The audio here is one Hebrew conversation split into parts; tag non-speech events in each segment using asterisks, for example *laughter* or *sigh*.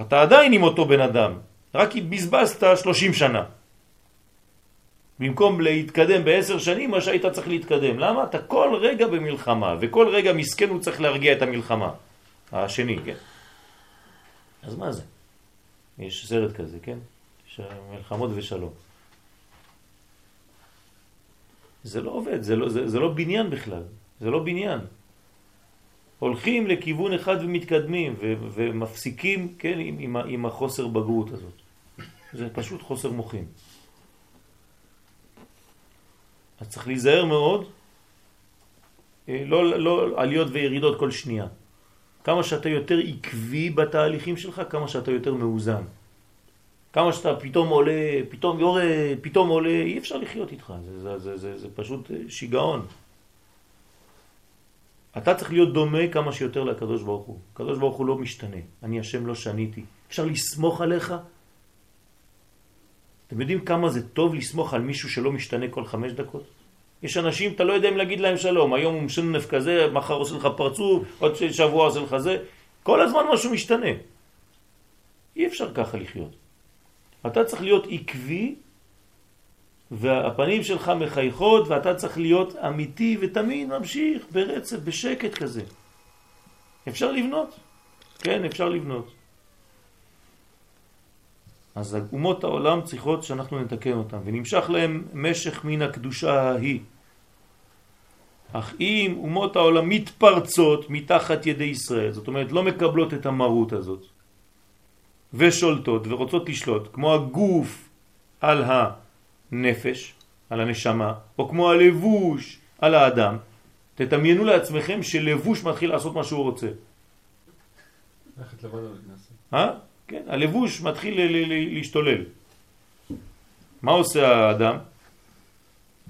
אתה עדיין עם אותו בן אדם, רק בזבזת 30 שנה. במקום להתקדם בעשר שנים, מה שהיית צריך להתקדם. למה? אתה כל רגע במלחמה, וכל רגע מסכן הוא צריך להרגיע את המלחמה. השני, כן? אז מה זה? יש סרט כזה, כן? יש מלחמות ושלום. זה לא עובד, זה לא, זה, זה לא בניין בכלל, זה לא בניין. הולכים לכיוון אחד ומתקדמים ו, ומפסיקים, כן, עם, עם, עם החוסר בגרות הזאת. זה פשוט חוסר מוחים. אז צריך להיזהר מאוד, אה, לא, לא עליות וירידות כל שנייה. כמה שאתה יותר עקבי בתהליכים שלך, כמה שאתה יותר מאוזן. כמה שאתה פתאום עולה, פתאום יורד, פתאום עולה, אי אפשר לחיות איתך, זה, זה, זה, זה, זה פשוט אה, שיגעון. אתה צריך להיות דומה כמה שיותר לקדוש ברוך הוא. הקדוש ברוך הוא לא משתנה, אני השם לא שניתי. אפשר לסמוך עליך? אתם יודעים כמה זה טוב לסמוך על מישהו שלא משתנה כל חמש דקות? יש אנשים, אתה לא יודע אם להגיד להם שלום, היום הוא משנף כזה, מחר עושה לך פרצוף, עוד שבוע עושה לך זה, כל הזמן משהו משתנה. אי אפשר ככה לחיות. אתה צריך להיות עקבי, והפנים שלך מחייכות, ואתה צריך להיות אמיתי ותמיד ממשיך ברצף, בשקט כזה. אפשר לבנות, כן, אפשר לבנות. אז אומות העולם צריכות שאנחנו נתקן אותם, ונמשך להם משך מן הקדושה ההיא. אך אם אומות העולם מתפרצות מתחת ידי ישראל, זאת אומרת לא מקבלות את המרות הזאת, ושולטות ורוצות לשלוט, כמו הגוף על הנפש, על הנשמה, או כמו הלבוש על האדם, תתמיינו לעצמכם שלבוש מתחיל לעשות מה שהוא רוצה. אה? כן, הלבוש מתחיל להשתולל. מה עושה האדם?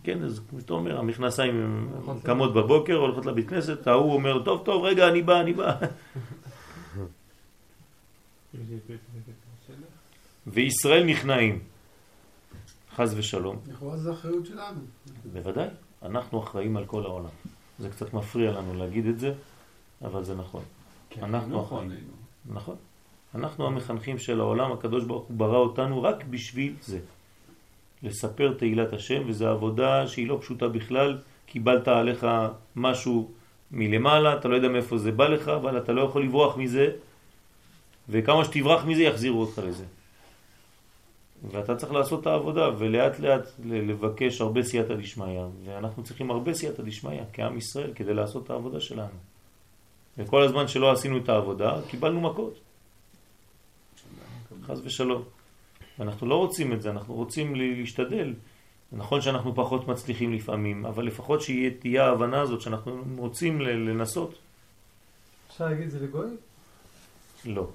כן, אז כמו שאתה אומר, המכנסיים קמות בבוקר, הולכות לבית כנסת, ההוא אומר, טוב, טוב, רגע, אני בא, אני בא. *laughs* וישראל נכנעים, חז ושלום. לכאורה זה אחריות שלנו. בוודאי, אנחנו אחראים על כל העולם. זה קצת מפריע לנו להגיד את זה, אבל זה נכון. כן, אנחנו אחראים. נכון. אנחנו המחנכים של העולם, הקדוש ברוך הוא ברא אותנו רק בשביל זה. לספר תהילת השם, וזו עבודה שהיא לא פשוטה בכלל. קיבלת עליך משהו מלמעלה, אתה לא יודע מאיפה זה בא לך, אבל אתה לא יכול לברוח מזה, וכמה שתברח מזה יחזירו אותך לזה. ואתה צריך לעשות את העבודה, ולאט לאט לבקש הרבה סייעתא דשמיא, ואנחנו צריכים הרבה סייעתא דשמיא כעם ישראל כדי לעשות את העבודה שלנו. וכל הזמן שלא עשינו את העבודה, קיבלנו מכות. חז ושלום. ואנחנו לא רוצים את זה, אנחנו רוצים להשתדל. נכון שאנחנו פחות מצליחים לפעמים, אבל לפחות שתהיה ההבנה הזאת שאנחנו רוצים לנסות. אפשר להגיד את זה לגוי? לא.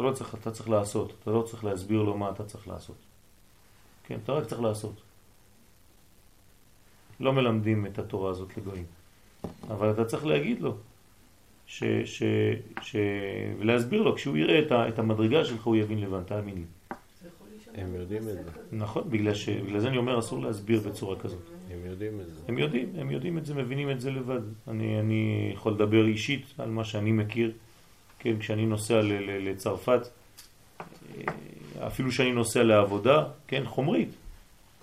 אתה לא צריך, אתה צריך לעשות, אתה לא צריך להסביר לו מה אתה צריך לעשות. כן, אתה רק צריך לעשות. לא מלמדים את התורה הזאת לגויים. אבל אתה צריך להגיד לו, ש, ש, ש, ולהסביר לו, כשהוא יראה את, ה, את המדרגה שלך הוא יבין לבן, תאמין לי. הם יודעים את זה. נכון, בגלל, ש, בגלל זה אני אומר אסור להסביר בצורה כזאת. הם יודעים את זה. הם יודעים, הם יודעים את זה, מבינים את זה לבד. אני, אני יכול לדבר אישית על מה שאני מכיר. כן, כשאני נוסע לצרפת, אה, אפילו שאני נוסע לעבודה, כן, חומרית,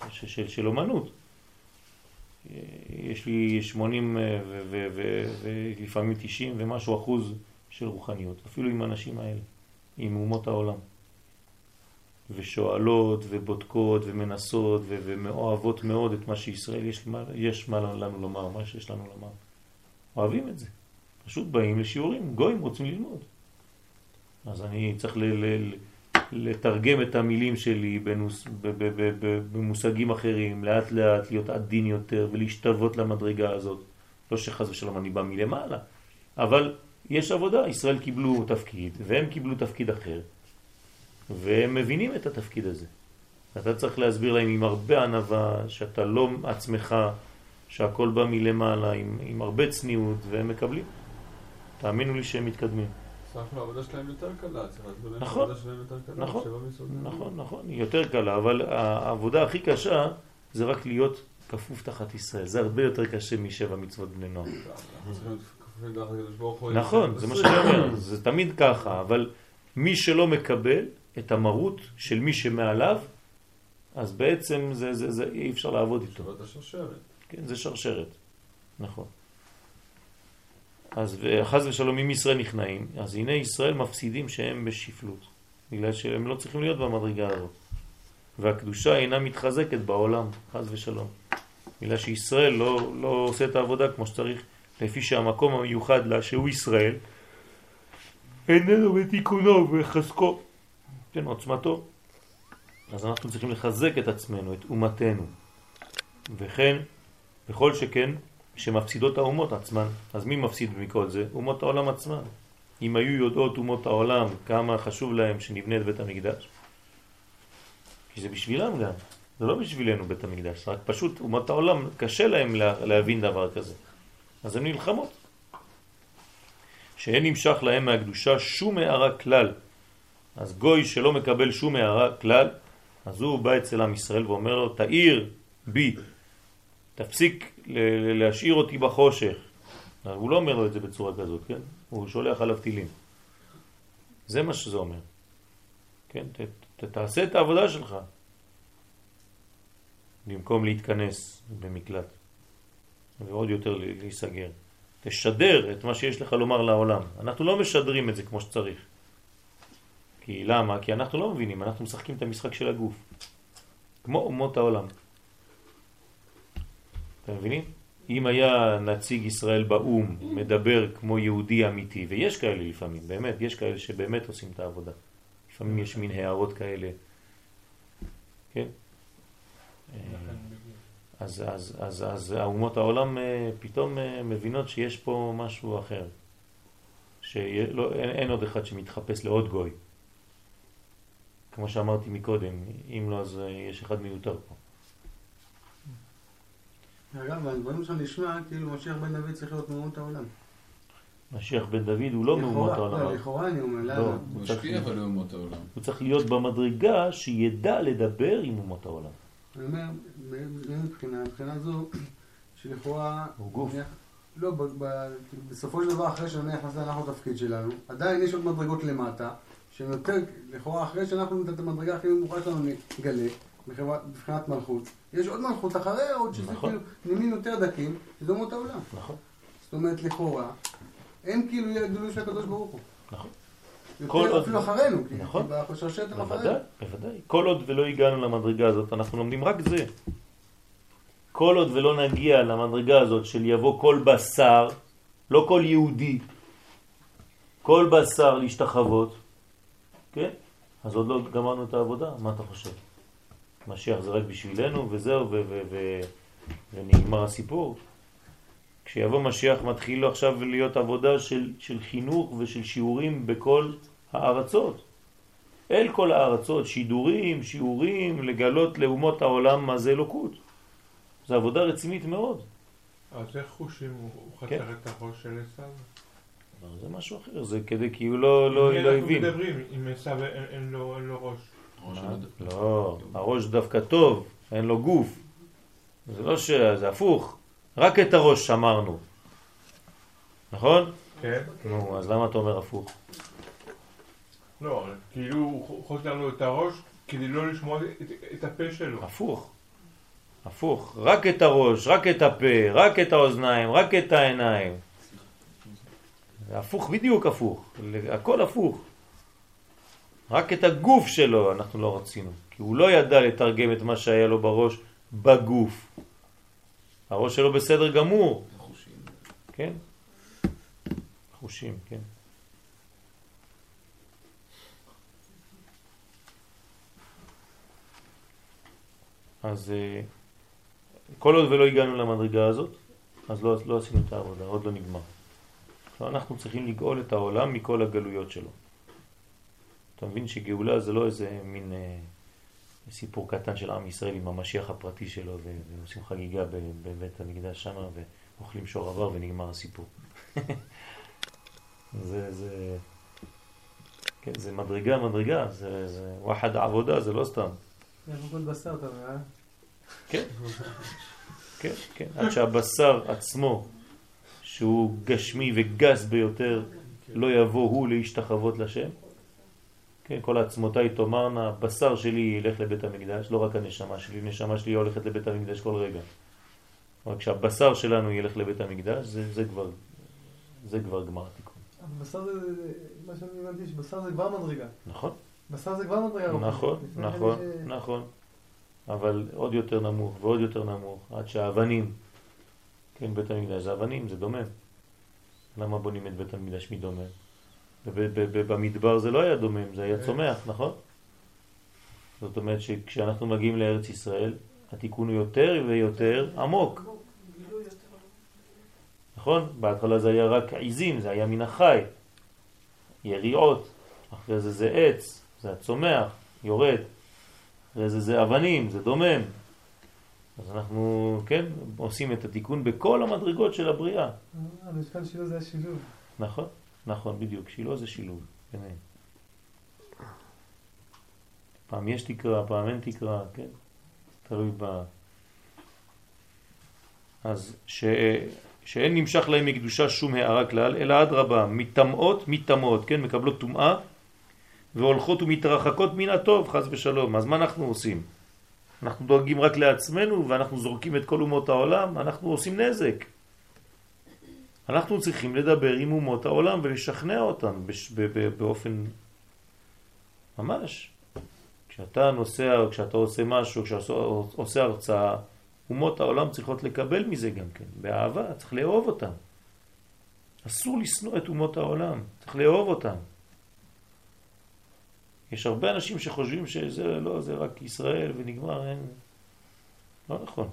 של, של, של אומנות. אה, יש לי 80 אה, ולפעמים 90 ומשהו אחוז של רוחניות, אפילו עם האנשים האלה, עם אומות העולם. ושואלות ובודקות ומנסות ומאוהבות מאוד את מה שישראל יש, יש מה לנו לומר, מה שיש לנו לומר. אוהבים את זה. פשוט באים לשיעורים, גויים רוצים ללמוד. אז אני צריך ל, ל, לתרגם את המילים שלי בנוס, ב, ב, ב, ב, במושגים אחרים, לאט לאט להיות עדין יותר ולהשתוות למדרגה הזאת. לא שחז ושלום אני בא מלמעלה, אבל יש עבודה, ישראל קיבלו תפקיד והם קיבלו תפקיד אחר, והם מבינים את התפקיד הזה. אתה צריך להסביר להם עם הרבה ענבה, שאתה לא עצמך, שהכל בא מלמעלה, עם, עם הרבה צניעות, והם מקבלים. תאמינו לי שהם מתקדמים. העבודה שלהם יותר קלה, נכון. נכון. נכון, נכון, היא יותר קלה, אבל העבודה הכי קשה זה רק להיות כפוף תחת ישראל. זה הרבה יותר קשה משבע מצוות בני נוער. נכון, זה מה שאני אומר, זה תמיד ככה, אבל מי שלא מקבל את המרות של מי שמעליו, אז בעצם זה, זה, זה, אי אפשר לעבוד איתו. שבת השרשרת. כן, זה שרשרת, נכון. אז חס ושלום אם ישראל נכנעים, אז הנה ישראל מפסידים שהם בשפלות, בגלל שהם לא צריכים להיות במדרגה הזאת. והקדושה אינה מתחזקת בעולם, חס ושלום. בגלל שישראל לא, לא עושה את העבודה כמו שצריך, לפי שהמקום המיוחד לה, שהוא ישראל, איננו בתיקונו וחזקו, כן, עוצמתו. אז אנחנו צריכים לחזק את עצמנו, את אומתנו. וכן, בכל שכן, שמפסידות האומות עצמן. אז מי מפסיד מכל זה? אומות העולם עצמן. אם היו יודעות אומות העולם כמה חשוב להם שנבנה את בית המקדש, כי זה בשבילם גם, זה לא בשבילנו בית המקדש, רק פשוט אומות העולם קשה להם לה, להבין דבר כזה. אז הן נלחמות. שאין נמשך להם מהקדושה שום הערה כלל. אז גוי שלא מקבל שום הערה כלל, אז הוא בא אצל עם ישראל ואומר לו, תאיר בי, תפסיק להשאיר אותי בחושך. הוא לא אומר לו את זה בצורה כזאת, כן? הוא שולח עליו טילים. זה מה שזה אומר. כן? ת, ת, תעשה את העבודה שלך. במקום להתכנס במקלט ועוד יותר להיסגר. תשדר את מה שיש לך לומר לעולם. אנחנו לא משדרים את זה כמו שצריך. כי למה? כי אנחנו לא מבינים, אנחנו משחקים את המשחק של הגוף. כמו אומות העולם. אתם מבינים? אם היה נציג ישראל באו"ם מדבר כמו יהודי אמיתי, ויש כאלה לפעמים, באמת, יש כאלה שבאמת עושים את העבודה. לפעמים יש מין הערות כאלה, כן? אז, אז, אז, אז האומות העולם אה, פתאום אה, מבינות שיש פה משהו אחר, שאין עוד אחד שמתחפש לעוד גוי. כמו שאמרתי מקודם, אם לא אז אה, יש אחד מיותר פה. אגב, נשמע כאילו משיח בן דוד צריך להיות מאומות העולם. משיח בן דוד הוא לא מאומות העולם. לא, לכאורה אני אומר, למה? הוא משפיע אבל לאומות העולם. הוא צריך להיות במדרגה שידע לדבר עם אומות העולם. אני אומר, מבחינה, מבחינה זו, *clears throat* שלכאורה... הוא גוף. לא, בסופו של דבר, אחרי שנניח נעשה אנחנו תפקיד שלנו, עדיין יש עוד מדרגות למטה, שהן יותר, לכאורה, אחרי שאנחנו את המדרגה הכי נמוכה שלנו נגלה, מבחינת מלכות, יש עוד מלכות אחריה, עוד שזה נכון. כאילו נימים יותר דקים, שזה אומות העולם. נכון, זאת אומרת, לכאורה, אין כאילו יהיה גדולו של הקדוש ברוך הוא. נכון. כל עוד- אפילו אחרינו, כי נכון. כי בשרשרת הם בוודאי, אחרינו. בוודאי. כל עוד ולא הגענו למדרגה הזאת, אנחנו לומדים רק זה. כל עוד ולא נגיע למדרגה הזאת של יבוא כל בשר, לא כל יהודי, כל בשר להשתחוות, כן? אז עוד לא גמרנו את העבודה, מה אתה חושב? משיח זה רק בשבילנו וזהו, ונגמר הסיפור. כשיבוא משיח מתחיל עכשיו להיות עבודה של, של חינוך ושל שיעורים בכל הארצות. אל כל הארצות, שידורים, שיעורים, לגלות לאומות העולם מה זה אלוקות. זו עבודה רצינית מאוד. אז איך חושים? הוא הוא כן. חתך את הראש של עשיו? אבל זה משהו אחר, זה כדי כי הוא לא, לא, לא אנחנו הבין. מדברים, עם עשיו אין לו ראש. לא, הראש דווקא טוב, אין לו גוף. זה לא ש... זה הפוך. רק את הראש שמרנו. נכון? כן? נו, אז למה אתה אומר הפוך? לא, כאילו הוא חותך לנו את הראש כדי לא לשמוע את- את הפה שלו. הפוך. הפוך. רק את הראש, רק את הפה, רק את האוזניים, רק את העיניים. הפוך, בדיוק הפוך. הכל הפוך. רק את הגוף שלו אנחנו לא רצינו. כי הוא לא ידע לתרגם את מה שהיה לו בראש בגוף. הראש שלו בסדר גמור. כן? חושים, כן. אז אה, כל עוד ולא הגענו למדרגה הזאת, אז לא, לא עשינו את העבודה, עוד לא נגמר. אנחנו צריכים לגאול את העולם מכל הגלויות שלו. אתה מבין שגאולה זה לא איזה מין אה, סיפור קטן של עם ישראל עם המשיח הפרטי שלו ועושים חגיגה בבית המקדש שם ואוכלים שור עבר ונגמר הסיפור. *laughs* זה, זה, כן, זה מדרגה, מדרגה, זה, זה וואחד עבודה, זה לא סתם. אה? כן, כן, כן, עד שהבשר עצמו, שהוא גשמי וגס ביותר, לא יבוא הוא להשתחוות לשם, כן, כל עצמותיי תאמרנה, בשר שלי ילך לבית המקדש, לא רק הנשמה שלי, נשמה שלי הולכת לבית המקדש כל רגע. רק כשהבשר שלנו ילך לבית המקדש, זה, זה כבר, זה כבר גמר התיקון. בשר זה, מה שאני הבנתי, שבשר זה כבר מדרגה. נכון? בשר זה כבר מדרגה. רוחנית. נכון, נכון, אה, נכון. אבל עוד יותר נמוך ועוד יותר נמוך, עד שהאבנים, כן, בית המקדש זה אבנים, זה דומם. למה בונים את בית המקדש מדומם? במדבר זה לא היה דומם, זה היה צומח, נכון? זאת אומרת שכשאנחנו מגיעים לארץ ישראל, התיקון הוא יותר ויותר עמוק, נכון? בהתחלה זה היה רק עיזים, זה היה מן החי, יריעות, אחרי זה זה עץ, זה הצומח, יורד, אחרי זה זה אבנים, זה דומם. אז אנחנו, כן, עושים את התיקון בכל המדרגות של הבריאה. אה, המשכן שלו זה השילוב. נכון, נכון, בדיוק. שילה זה שילוב ביניהם. פעם יש תקרה, פעם אין תקרה, כן? תלוי ב... אז ש... שאין נמשך להם מקדושה שום הערה כלל, אלא אדרבה, מטמאות, מטמאות, כן? מקבלות טומאה, והולכות ומתרחקות מן הטוב, חס ושלום. אז מה אנחנו עושים? אנחנו דואגים רק לעצמנו ואנחנו זורקים את כל אומות העולם, אנחנו עושים נזק. אנחנו צריכים לדבר עם אומות העולם ולשכנע אותם בש... ב... ב... באופן ממש. כשאתה נוסע, כשאתה עושה משהו, כשאתה עושה הרצאה, אומות העולם צריכות לקבל מזה גם כן, באהבה, צריך לאהוב אותם. אסור לשנוא את אומות העולם, צריך לאהוב אותם. יש הרבה אנשים שחושבים שזה לא, זה רק ישראל ונגמר, אין... לא נכון.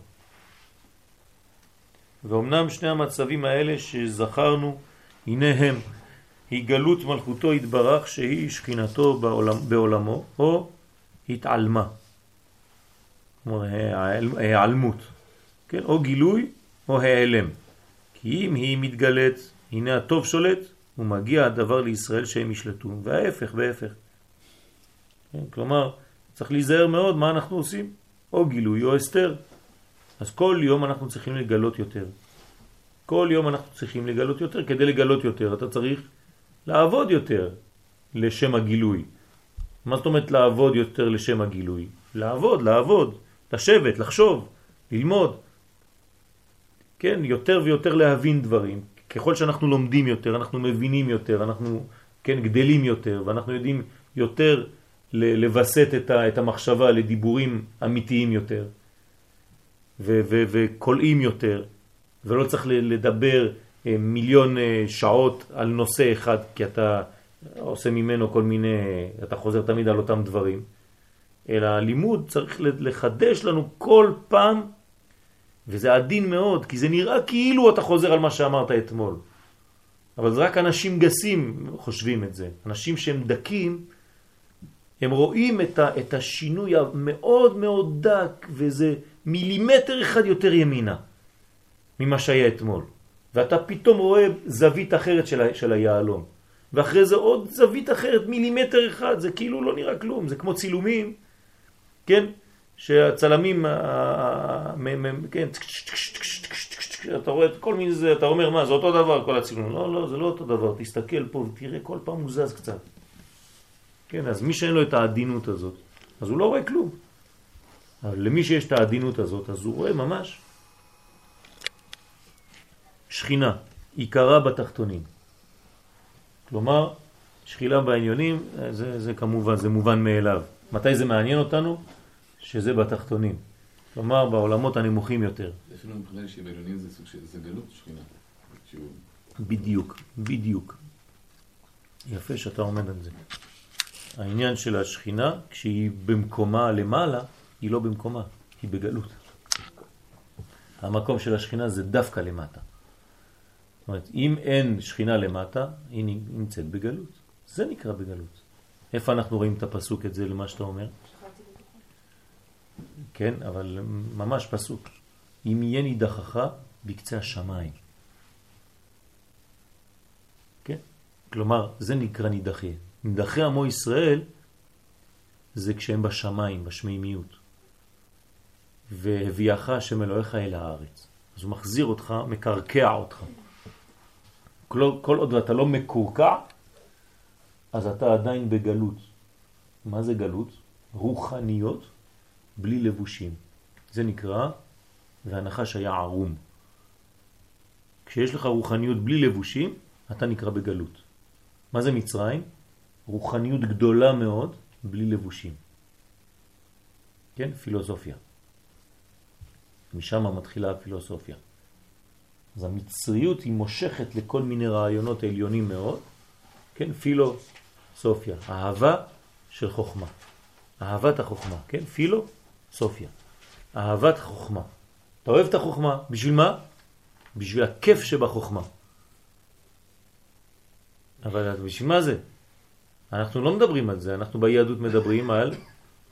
ואומנם שני המצבים האלה שזכרנו, הנה הם, היא גלות מלכותו התברך שהיא שכינתו בעולם, בעולמו, או התעלמה. כלומר, העלמות, כן? או גילוי או העלם. כי אם היא מתגלת, הנה הטוב שולט, ומגיע הדבר לישראל שהם ישלטו, וההפך, וההפך. כן? כלומר, צריך להיזהר מאוד מה אנחנו עושים, או גילוי או הסתר. אז כל יום אנחנו צריכים לגלות יותר. כל יום אנחנו צריכים לגלות יותר. כדי לגלות יותר אתה צריך לעבוד יותר לשם הגילוי. מה זאת אומרת לעבוד יותר לשם הגילוי? לעבוד, לעבוד, לשבת, לחשוב, ללמוד. כן, יותר ויותר להבין דברים. ככל שאנחנו לומדים יותר, אנחנו מבינים יותר, אנחנו כן, גדלים יותר, ואנחנו יודעים יותר לבסט את, המחשבה לדיבורים אמיתיים יותר. וקולעים יותר, ולא צריך לדבר אה, מיליון אה, שעות על נושא אחד, כי אתה עושה ממנו כל מיני, אתה חוזר תמיד על אותם דברים, אלא הלימוד צריך לחדש לנו כל פעם, וזה עדין מאוד, כי זה נראה כאילו אתה חוזר על מה שאמרת אתמול. אבל זה רק אנשים גסים חושבים את זה. אנשים שהם דקים, הם רואים את, השינוי המאוד מאוד דק, וזה מילימטר אחד יותר ימינה ממה שהיה אתמול. ואתה פתאום רואה זווית אחרת של, ה, של היעלום. ואחרי זה עוד זווית אחרת, מילימטר אחד, זה כאילו לא נראה כלום, זה כמו צילומים, כן? שהצלמים, כן, אתה רואה את כל מיני זה, אתה אומר מה, זה אותו דבר כל הצילום. לא, לא, זה לא אותו דבר, תסתכל פה ותראה, כל פעם הוא זז קצת. כן, אז מי שאין לו את העדינות הזאת, אז הוא לא רואה כלום. אבל למי שיש את העדינות הזאת, אז הוא רואה ממש שכינה, עיקרה בתחתונים. כלומר, שחילה בעניונים, זה, זה כמובן, זה מובן מאליו. מתי זה מעניין אותנו? שזה בתחתונים. כלומר, בעולמות הנמוכים יותר. אפילו מבחינה שבעליונים זה סוג של, זה גלות שכינה. בדיוק, בדיוק. יפה שאתה עומד על זה. העניין של השכינה, כשהיא במקומה למעלה, היא לא במקומה, היא בגלות. המקום של השכינה זה דווקא למטה. זאת אומרת, אם אין שכינה למטה, היא נמצאת בגלות. זה נקרא בגלות. איפה אנחנו רואים את הפסוק את זה למה שאתה אומר? כן, אבל ממש פסוק. אם יהיה נידחך בקצה השמיים. כן? כלומר, זה נקרא נידחי. נידחי עמו ישראל זה כשהם בשמיים, בשמימיות. והביאך השם אלוהיך אל הארץ. אז הוא מחזיר אותך, מקרקע אותך. כל, כל עוד אתה לא מקורקע, אז אתה עדיין בגלות. מה זה גלות? רוחניות בלי לבושים. זה נקרא, והנחש היה ערום. כשיש לך רוחניות בלי לבושים, אתה נקרא בגלות. מה זה מצרים? רוחניות גדולה מאוד בלי לבושים. כן? פילוסופיה. משם מתחילה הפילוסופיה. אז המצריות היא מושכת לכל מיני רעיונות עליונים מאוד, כן? פילוסופיה, אהבה של חוכמה. אהבת החוכמה, כן? פילוסופיה. אהבת החוכמה. אתה אוהב את החוכמה, בשביל מה? בשביל הכיף שבחוכמה. אבל בשביל מה זה? אנחנו לא מדברים על זה, אנחנו ביהדות מדברים על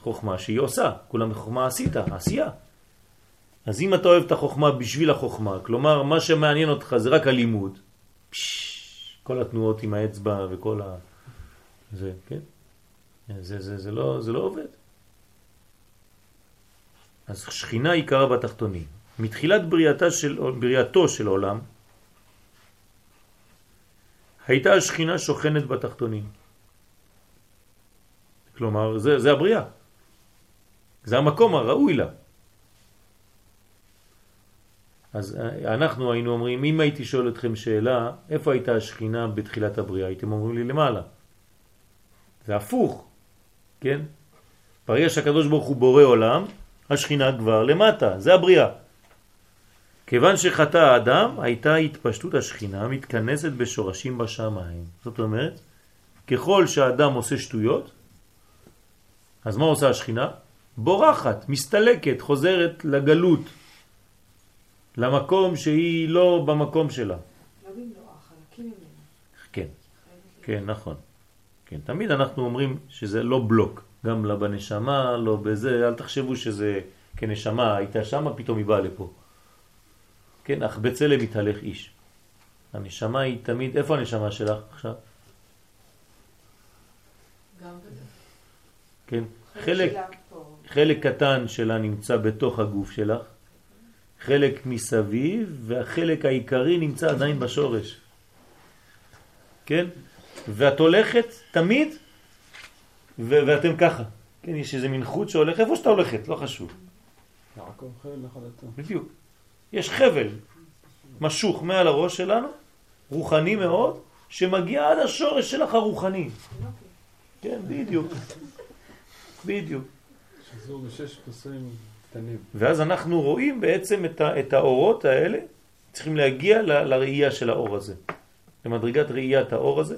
חוכמה שהיא עושה, כולם חוכמה עשית, עשייה. אז אם אתה אוהב את החוכמה בשביל החוכמה, כלומר מה שמעניין אותך זה רק הלימוד, כל התנועות עם האצבע וכל ה... זה, כן? זה, זה, זה, לא, זה לא עובד. אז שכינה היא קרה בתחתונים. מתחילת בריאתה של, בריאתו של עולם, הייתה השכינה שוכנת בתחתונים. כלומר, זה, זה הבריאה. זה המקום הראוי לה. אז אה, אנחנו היינו אומרים, אם הייתי שואל אתכם שאלה, איפה הייתה השכינה בתחילת הבריאה? הייתם אומרים לי למעלה. זה הפוך, כן? ברגע שהקדוש ברוך הוא בורא עולם, השכינה כבר למטה, זה הבריאה. כיוון שחטא האדם, הייתה התפשטות השכינה מתכנסת בשורשים בשמיים. זאת אומרת, ככל שהאדם עושה שטויות, אז מה עושה השכינה? בורחת, מסתלקת, חוזרת לגלות, למקום שהיא לא במקום שלה. כן, כן, נכון. כן, תמיד אנחנו אומרים שזה לא בלוק, גם לא בנשמה, לא בזה, אל תחשבו שזה כנשמה, הייתה שמה, פתאום היא באה לפה. כן, אך בצלם מתהלך איש. הנשמה היא תמיד, איפה הנשמה שלך עכשיו? גם כן, חלק, חלק קטן שלה נמצא בתוך הגוף שלך, חלק מסביב, והחלק העיקרי נמצא עדיין בשורש. כן? ואת הולכת תמיד, ואתם ככה. כן, יש איזה מין חוט שהולך איפה שאתה הולכת, לא חשוב. בדיוק. יש חבל משוך מעל הראש שלנו, רוחני מאוד, שמגיע עד השורש שלך הרוחני. כן, בדיוק. בדיוק. שזור בשש פסים קטנים. ואז אנחנו רואים בעצם את, ה, את האורות האלה, צריכים להגיע ל, לראייה של האור הזה, למדרגת ראיית האור הזה,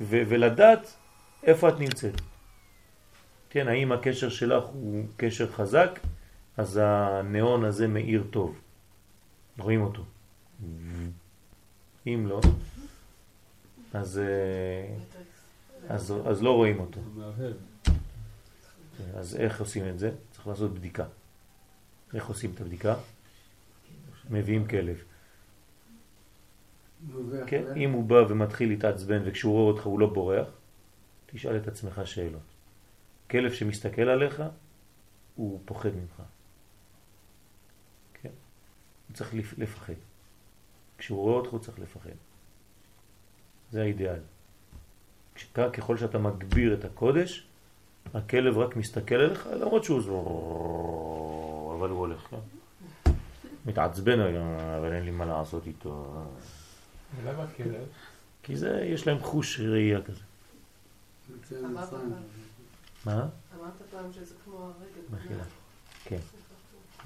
ו, ולדעת איפה את נמצאת. כן, האם הקשר שלך הוא קשר חזק, אז הנאון הזה מאיר טוב. רואים אותו. אם לא, אז, אה, אז, אז לא רואים אותו. אז איך עושים את זה? צריך לעשות בדיקה. איך עושים את הבדיקה? מביאים כלב. כן, אם הוא בא ומתחיל להתעצבן וכשהוא רואה אותך הוא לא בורח, תשאל את עצמך שאלות. כלב שמסתכל עליך, הוא פוחד ממך. כן? הוא צריך לפחד. כשהוא רואה אותך הוא צריך לפחד. זה האידיאל. ככל שאתה מגביר את הקודש, הכלב רק מסתכל עליך, למרות שהוא זו... אבל הוא הולך, כן? מתעצבן, אבל אין לי מה לעשות איתו. ולמה כלב? כי זה, יש להם חוש ראייה כזה. מה? אמרת פעם שזה כמו הרגל. כן.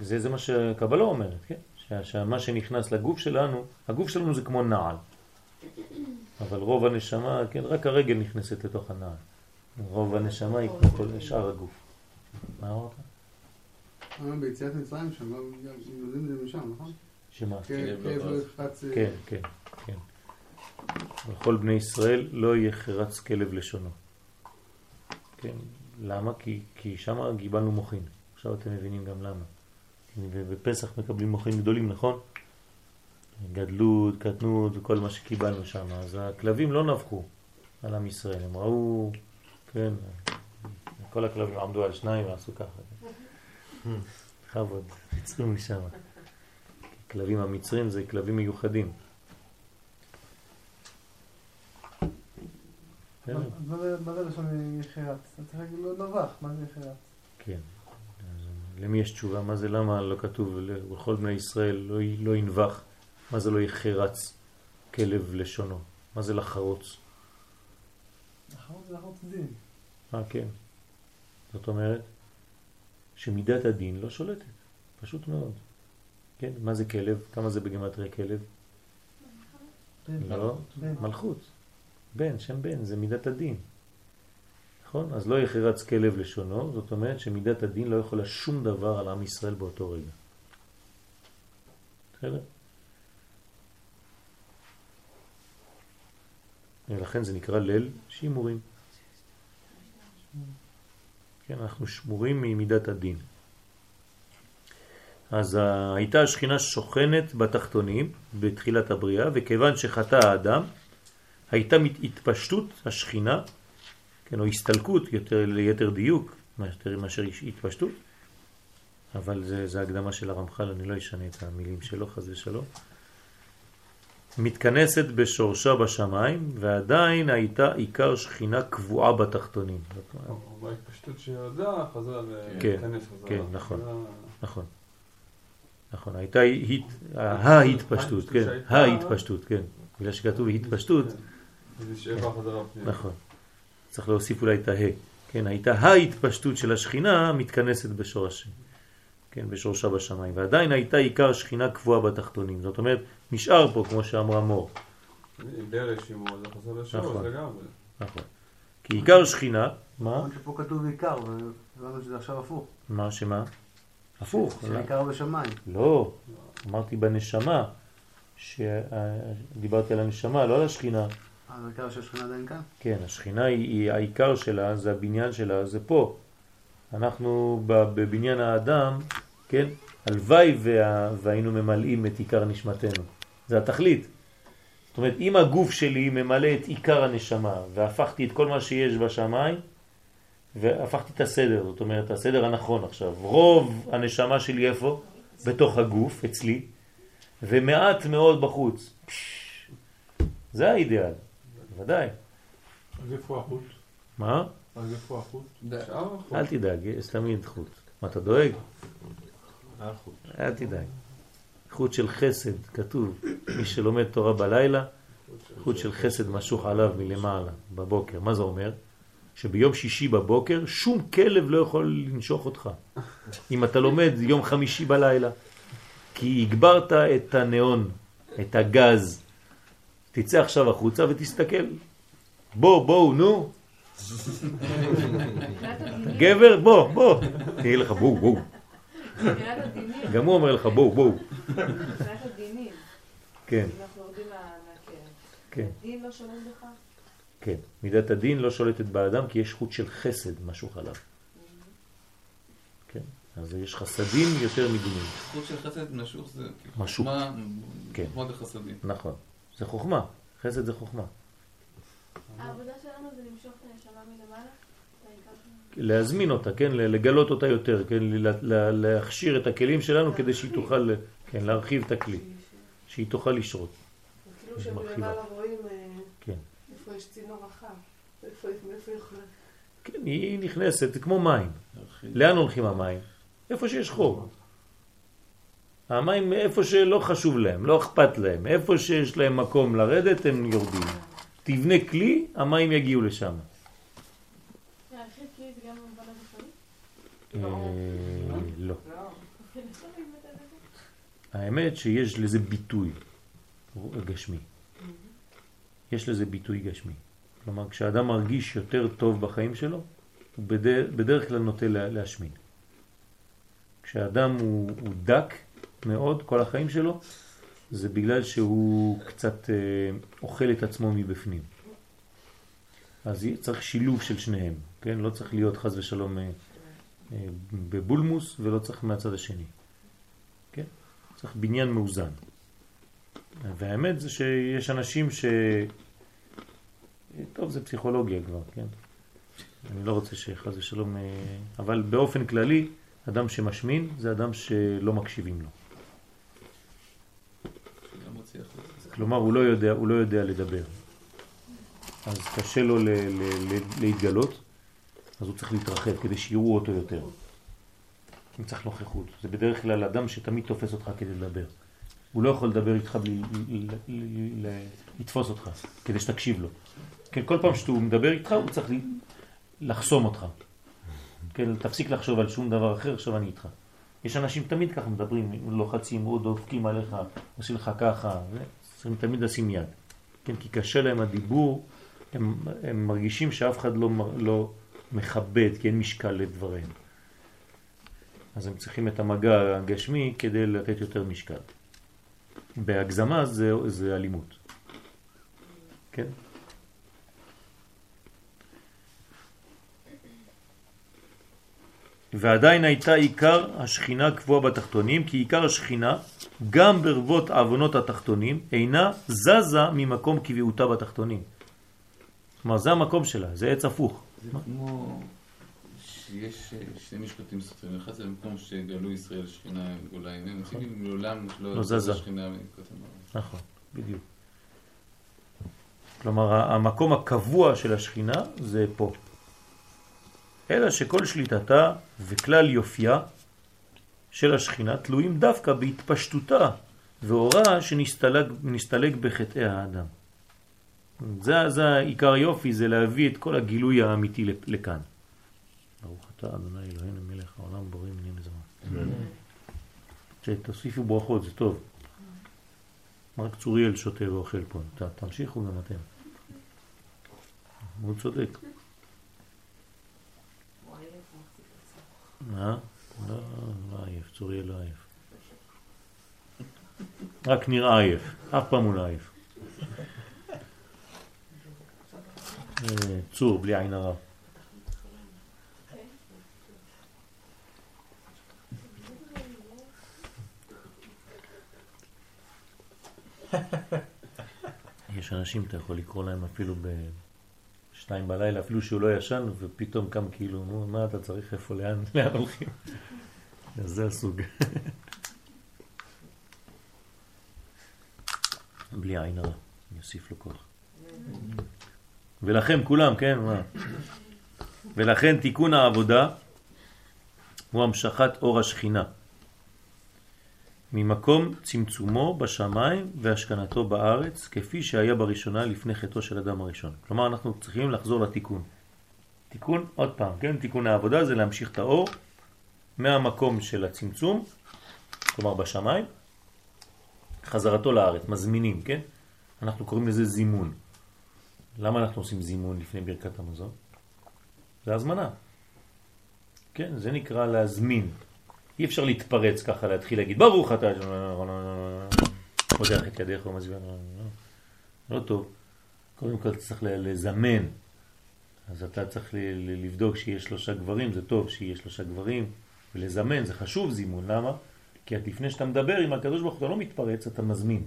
זה, זה מה שקבלה אומרת, כן? שמה שנכנס לגוף שלנו, הגוף שלנו זה כמו נעל. אבל רוב הנשמה, כן, רק הרגל נכנסת לתוך הנעל. רוב הנשמה היא כמו כל שאר הגוף. מה אמרת? ביציאת מצרים שם, יודעים את זה משם, נכון? שמה? כאב לא יחפץ... כן, כן, כן. בכל בני ישראל לא יהיה חרץ כלב לשונו. כן, למה? כי, כי שם גיבלנו מוחין. עכשיו אתם מבינים גם למה. ובפסח מקבלים מוחין גדולים, נכון? גדלות, קטנות וכל מה שקיבלנו שם. אז הכלבים לא נבחו על עם ישראל, הם ראו, כן, כל הכלבים עמדו על שניים ועשו ככה. *laughs* בכבוד, יצאו משם. כלבים המצרים זה כלבים מיוחדים. מה- מה זה- מה זה לשון? אתה צריך להגיד לו נבח, מה זה יחרץ? כן. למי יש תשובה? מה זה למה לא כתוב לכל בני ישראל לא, לא ינבח? מה זה לא יחרץ כלב לשונו? מה זה לחרוץ? אחרון זה אחרון דין. אה, כן. זאת אומרת שמידת הדין לא שולטת. פשוט מאוד. כן, מה זה כלב? כמה זה בגימטריה כלב? לא. מלכות. בן, שם בן, זה מידת הדין. נכון? אז לא יחרץ כלב לשונו, זאת אומרת שמידת הדין לא יכולה שום דבר על עם ישראל באותו רגע. בסדר? ולכן זה נקרא ליל שימורים. כן, אנחנו שמורים ממידת הדין. אז הייתה השכינה שוכנת בתחתונים בתחילת הבריאה, וכיוון שחטא האדם, הייתה התפשטות השכינה, כן, או הסתלקות יותר, ליתר דיוק, מאשר, מאשר התפשטות, אבל זה, זה הקדמה של הרמח"ל, אני לא אשנה את המילים שלו, חז ושלום. מתכנסת בשורשה בשמיים, ועדיין הייתה עיקר שכינה קבועה בתחתונים. בהתפשטות שירדה, חזרה כן, להיכנס חזרה. כן, נכון. נכון. נכון, הייתה הת... ההתפשטות, כן, ההתפשטות, כן. בגלל שכתוב התפשטות, שאיבה חזרה פנימה. נכון. צריך להוסיף אולי את הה. כן, הייתה ההתפשטות של השכינה מתכנסת בשורש. כן, בשורשה בשמיים. ועדיין הייתה עיקר שכינה קבועה בתחתונים. זאת אומרת, נשאר פה, כמו שאמרה מור. דרש שימור, זה חזר לשורש נכון. לגמרי. נכון. כי עיקר שכינה, מה? נכון שפה כתוב עיקר, והבנו שזה עכשיו הפוך. מה, שמה? הפוך. שעיקר בשמיים. לא, אמרתי בנשמה, שדיברתי על הנשמה, לא על השכינה. אה, העיקר שהשכינה עדיין כאן? כן, השכינה היא, היא העיקר שלה, זה הבניין שלה, זה פה. אנחנו בבניין האדם, כן, הלוואי וה, והיינו ממלאים את עיקר נשמתנו. זה התכלית. זאת אומרת, אם הגוף שלי ממלא את עיקר הנשמה, והפכתי את כל מה שיש בשמיים, והפכתי את הסדר, זאת אומרת, הסדר הנכון עכשיו. רוב הנשמה שלי איפה? בתוך הגוף, אצלי, ומעט מאוד בחוץ. פש, זה האידאל, ודאי. אז איפה החוט? מה? אז איפה החוט. אל תדאג, יש תמיד חוט. מה, אתה דואג? אל תדאג. חוט של חסד, כתוב. מי שלומד תורה בלילה, חוט של חסד משוך עליו מלמעלה, בבוקר. מה זה אומר? שביום שישי בבוקר שום כלב לא יכול לנשוך אותך. אם אתה לומד יום חמישי בלילה. כי הגברת את הנאון, את הגז. תצא עכשיו החוצה ותסתכל. בוא, בואו, נו. *laughs* גבר, בוא, בוא. תהיה לך בואו, בואו. גם הוא אומר לך בואו, בואו. מבחינת הדינים, כן, אנחנו יורדים מהקרן, כן, דין לא שולט בך? כן. מידת הדין לא שולטת באדם כי יש חוט של חסד משוך עליו. כן, אז יש חסדים יותר מדינים. חוט של חסד משוך זה כאילו משוך. חוכמה, כן. חוכמה וחסדים. נכון. זה חוכמה. חסד זה חוכמה. העבודה שלנו זה למשוך את הנשמה מלמעלה? העיקר שלנו. להזמין אותה, כן, לגלות אותה יותר, כן, להכשיר את הכלים שלנו כדי שהיא תוכל, כן, להרחיב את הכלי, שהיא תוכל לשרות. כאילו. שמלמעלה רואים אה, כן. איפה יש צינור רחב, איפה איפה יכולה. כן, היא נכנסת, כמו מים. לאן הולכים המים? איפה שיש חור. המים איפה שלא חשוב להם, לא אכפת להם. איפה שיש להם מקום לרדת הם יורדים. תבנה כלי, המים יגיעו לשם. להרחיב כלי זה גם במובן הגופני? אה, לא. באמת *laughs* הדבר. האמת שיש לזה ביטוי גשמי. יש לזה ביטוי גשמי. כלומר, כשאדם מרגיש יותר טוב בחיים שלו, הוא בדרך, בדרך כלל נוטה לה- להשמין. כשאדם הוא, הוא דק מאוד כל החיים שלו, זה בגלל שהוא קצת אה, אוכל את עצמו מבפנים. אז צריך שילוב של שניהם, כן? לא צריך להיות חז ושלום אה, אה, בבולמוס ולא צריך מהצד השני. כן? צריך בניין מאוזן. והאמת זה שיש אנשים ש... טוב, זה פסיכולוגיה כבר, כן? אני לא רוצה שחז ושלום... אה, אבל באופן כללי, אדם שמשמין זה אדם שלא מקשיבים לו. כלומר, הוא לא יודע, הוא לא יודע לדבר. אז קשה לו ל- ל- ל- להתגלות, אז הוא צריך להתרחב כדי שיראו אותו יותר. הוא צריך נוכחות. זה בדרך כלל אדם שתמיד תופס אותך כדי לדבר. הוא לא יכול לדבר איתך בלי לתפוס אותך, כדי שתקשיב לו. כן, כל פעם שהוא מדבר איתך הוא צריך לחסום אותך. כן, תפסיק לחשוב על שום דבר אחר, עכשיו אני איתך. יש אנשים תמיד ככה מדברים, לוחצים או דופקים עליך, עושים לך ככה, צריכים תמיד לשים יד. כן, כי קשה להם הדיבור, הם, הם מרגישים שאף אחד לא, לא מכבד, כי אין משקל לדבריהם. אז הם צריכים את המגע הגשמי כדי לתת יותר משקל. בהגזמה זה, זה אלימות. כן? ועדיין הייתה עיקר השכינה קבועה בתחתונים, כי עיקר השכינה, גם ברבות עוונות התחתונים, אינה זזה ממקום קביעותה בתחתונים. כלומר, זה המקום שלה, זה עץ הפוך. זה כמו שיש אה, שני משפטים סותרים. אחד זה במקום שגלו ישראל שכינה גאולה עיניהם. מצד לעולם לא לא זזה. נכון, בדיוק. כלומר, המקום הקבוע של השכינה זה פה. אלא שכל שליטתה וכלל יופייה של השכינה תלויים דווקא בהתפשטותה ואורה שנסתלג בחטאי האדם. זה, זה עיקר היופי, זה להביא את כל הגילוי האמיתי לכאן. ברוך אתה אדוני אלוהינו מלך העולם בריא מיני מזמן. תוסיפו ברכות, זה טוב. רק צוריאל שותה ואוכל פה. ת, תמשיכו גם אתם. הוא צודק. מה? לא, לא עייף, צוריאל לא עייף. רק נראה עייף, אף פעם הוא לא עייף. צור, בלי עין הרע. יש אנשים, אתה יכול לקרוא להם אפילו בשתיים בלילה, אפילו שהוא לא ישן, ופתאום קם כאילו, נו, מה אתה צריך, איפה, לאן, *laughs* לאן הולכים? זה הסוג. *laughs* בלי עין הרע, אני אוסיף לו כוח. ולכם כולם, כן, מה? ולכן תיקון העבודה הוא המשכת אור השכינה. ממקום צמצומו בשמיים והשכנתו בארץ, כפי שהיה בראשונה לפני חטאו של אדם הראשון. כלומר, אנחנו צריכים לחזור לתיקון. תיקון, עוד פעם, כן? תיקון העבודה זה להמשיך את האור מהמקום של הצמצום, כלומר בשמיים, חזרתו לארץ, מזמינים, כן? אנחנו קוראים לזה זימון. למה אנחנו עושים זימון לפני ברכת המזון? זה הזמנה. כן, זה נקרא להזמין. אי אפשר להתפרץ ככה, להתחיל להגיד ברוך אתה, פותח את ידיך ומזמין, לא טוב. קודם כל צריך לזמן. אז אתה צריך לבדוק שיש שלושה גברים, זה טוב שיש שלושה גברים, ולזמן, זה חשוב זימון, למה? כי לפני שאתה מדבר עם הקדוש ברוך הוא, אתה לא מתפרץ, אתה מזמין.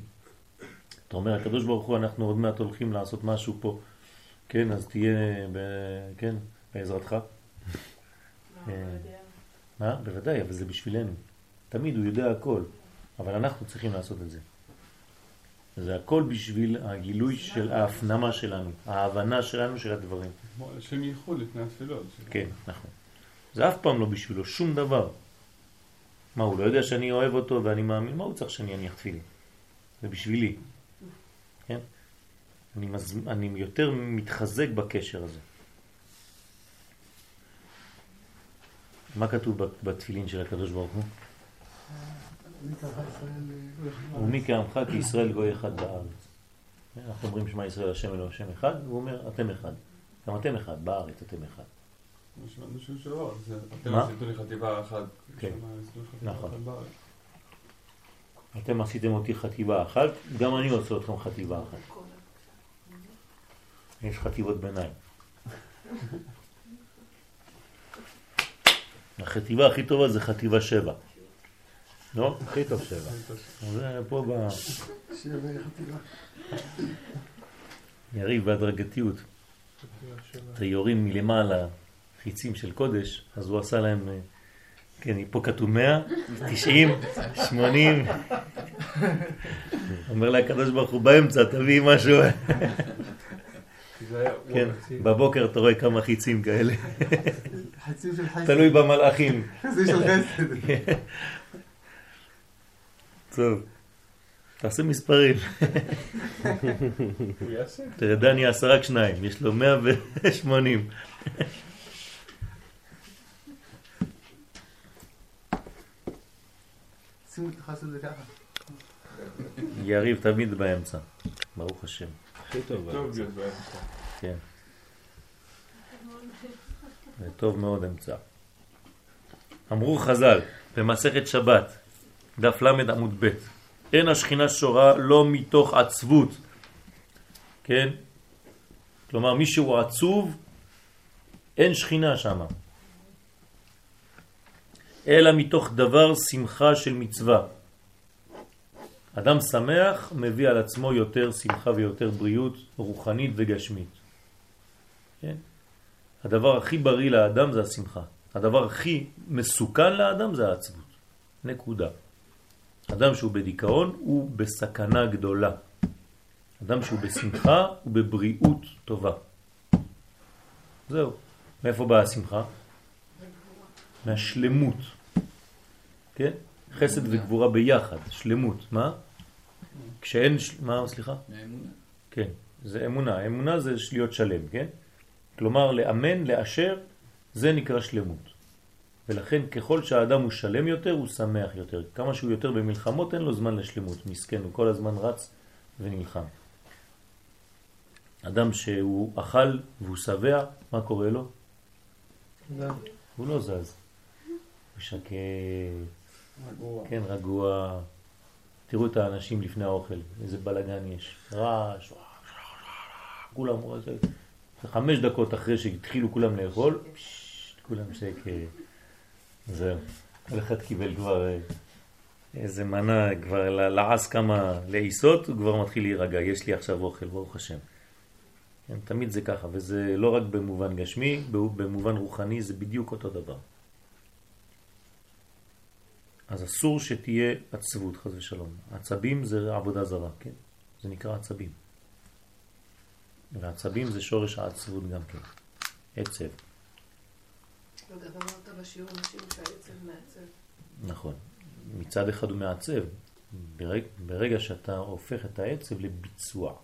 אתה אומר, הקדוש ברוך הוא, אנחנו עוד מעט הולכים לעשות משהו פה, כן, אז תהיה, ב... כן, בעזרתך. מה? בוודאי, אבל זה בשבילנו. תמיד הוא יודע הכל, אבל אנחנו צריכים לעשות את זה. זה הכל בשביל הגילוי של ההפנמה שלנו, ההבנה שלנו של הדברים. כמו לשם ייחוד לפני התפילות. כן, נכון. זה אף פעם לא בשבילו, שום דבר. מה, הוא לא יודע שאני אוהב אותו ואני מאמין? מה הוא צריך שאני אניח תפילין? זה בשבילי. כן? אני, מז... אני יותר מתחזק בקשר הזה. מה כתוב בתפילין של הקדוש ברוך הוא? ומי כעמך כי ישראל גוי אחד בארץ. אנחנו אומרים שמע ישראל השם אלוהים השם אחד, והוא אומר אתם אחד. גם אתם אחד, בארץ אתם אחד. משהו שלא, אתם מה? עשיתם לי חטיבה אחת. כן. נכון. אתם עשיתם אותי חטיבה אחת, גם אני עושה אתכם חטיבה אחת. יש חטיבות ביניים. *laughs* החטיבה הכי טובה זה חטיבה שבע. לא? הכי טוב שבע. זה פה ב... שבע חטיבה. יריב בהדרגתיות. אתה יורים מלמעלה חיצים של קודש, אז הוא עשה להם, אה, כן, פה כתוב 100, 90, 80. אומר לה הקדוש ברוך הוא באמצע, תביא משהו. כן, בבוקר אתה רואה כמה חיצים כאלה, חצים של חסד. תלוי במלאכים. חצים של חסד. טוב, תעשה מספרים. הוא יעשה. תראה, דני עשה רק שניים, יש לו 180. שימו את החסד זה ככה. יריב תמיד באמצע, ברוך השם. הכי טוב. באמצע. כן. זה טוב מאוד אמצע. אמרו חז"ל במסכת שבת, דף ל עמוד ב', אין השכינה שורה לא מתוך עצבות, כן? כלומר מי שהוא עצוב, אין שכינה שם, אלא מתוך דבר שמחה של מצווה. אדם שמח מביא על עצמו יותר שמחה ויותר בריאות רוחנית וגשמית. כן? הדבר הכי בריא לאדם זה השמחה. הדבר הכי מסוכן לאדם זה העצבות. נקודה. אדם שהוא בדיכאון הוא בסכנה גדולה. אדם שהוא בשמחה הוא בבריאות טובה. זהו. מאיפה באה השמחה? מהשלמות. כן? חסד וגבורה ביחד, שלמות. מה? כשאין, מה, סליחה? מהאמונה. כן, זה אמונה. אמונה זה להיות שלם, כן? כלומר, לאמן, לאשר, זה נקרא שלמות. ולכן ככל שהאדם הוא שלם יותר, הוא שמח יותר. כמה שהוא יותר במלחמות, אין לו זמן לשלמות. מסכן, הוא כל הזמן רץ ונלחם. אדם שהוא אכל והוא שבע, מה קורה לו? הוא לא זז. הוא שקט, רגוע. כן, רגוע. תראו את האנשים לפני האוכל, איזה בלגן יש. רעש, כולם, חמש דקות אחרי שהתחילו כולם לאכול, כולם שקט. זהו. כל אחד קיבל כבר אה, איזה מנה, כבר לעס כמה לעיסות, הוא כבר מתחיל להירגע. יש לי עכשיו אוכל, ברוך השם. כן, תמיד זה ככה, וזה לא רק במובן גשמי, במובן רוחני זה בדיוק אותו דבר. אז אסור שתהיה עצבות, חס ושלום. עצבים זה עבודה זרה, כן? זה נקרא עצבים. ועצבים זה שורש העצבות גם כן. עצב, אגב, אמרת בשיעור נשים שהעצב מעצב. נכון. מצד אחד הוא מעצב. ברגע, ברגע שאתה הופך את העצב לביצוע.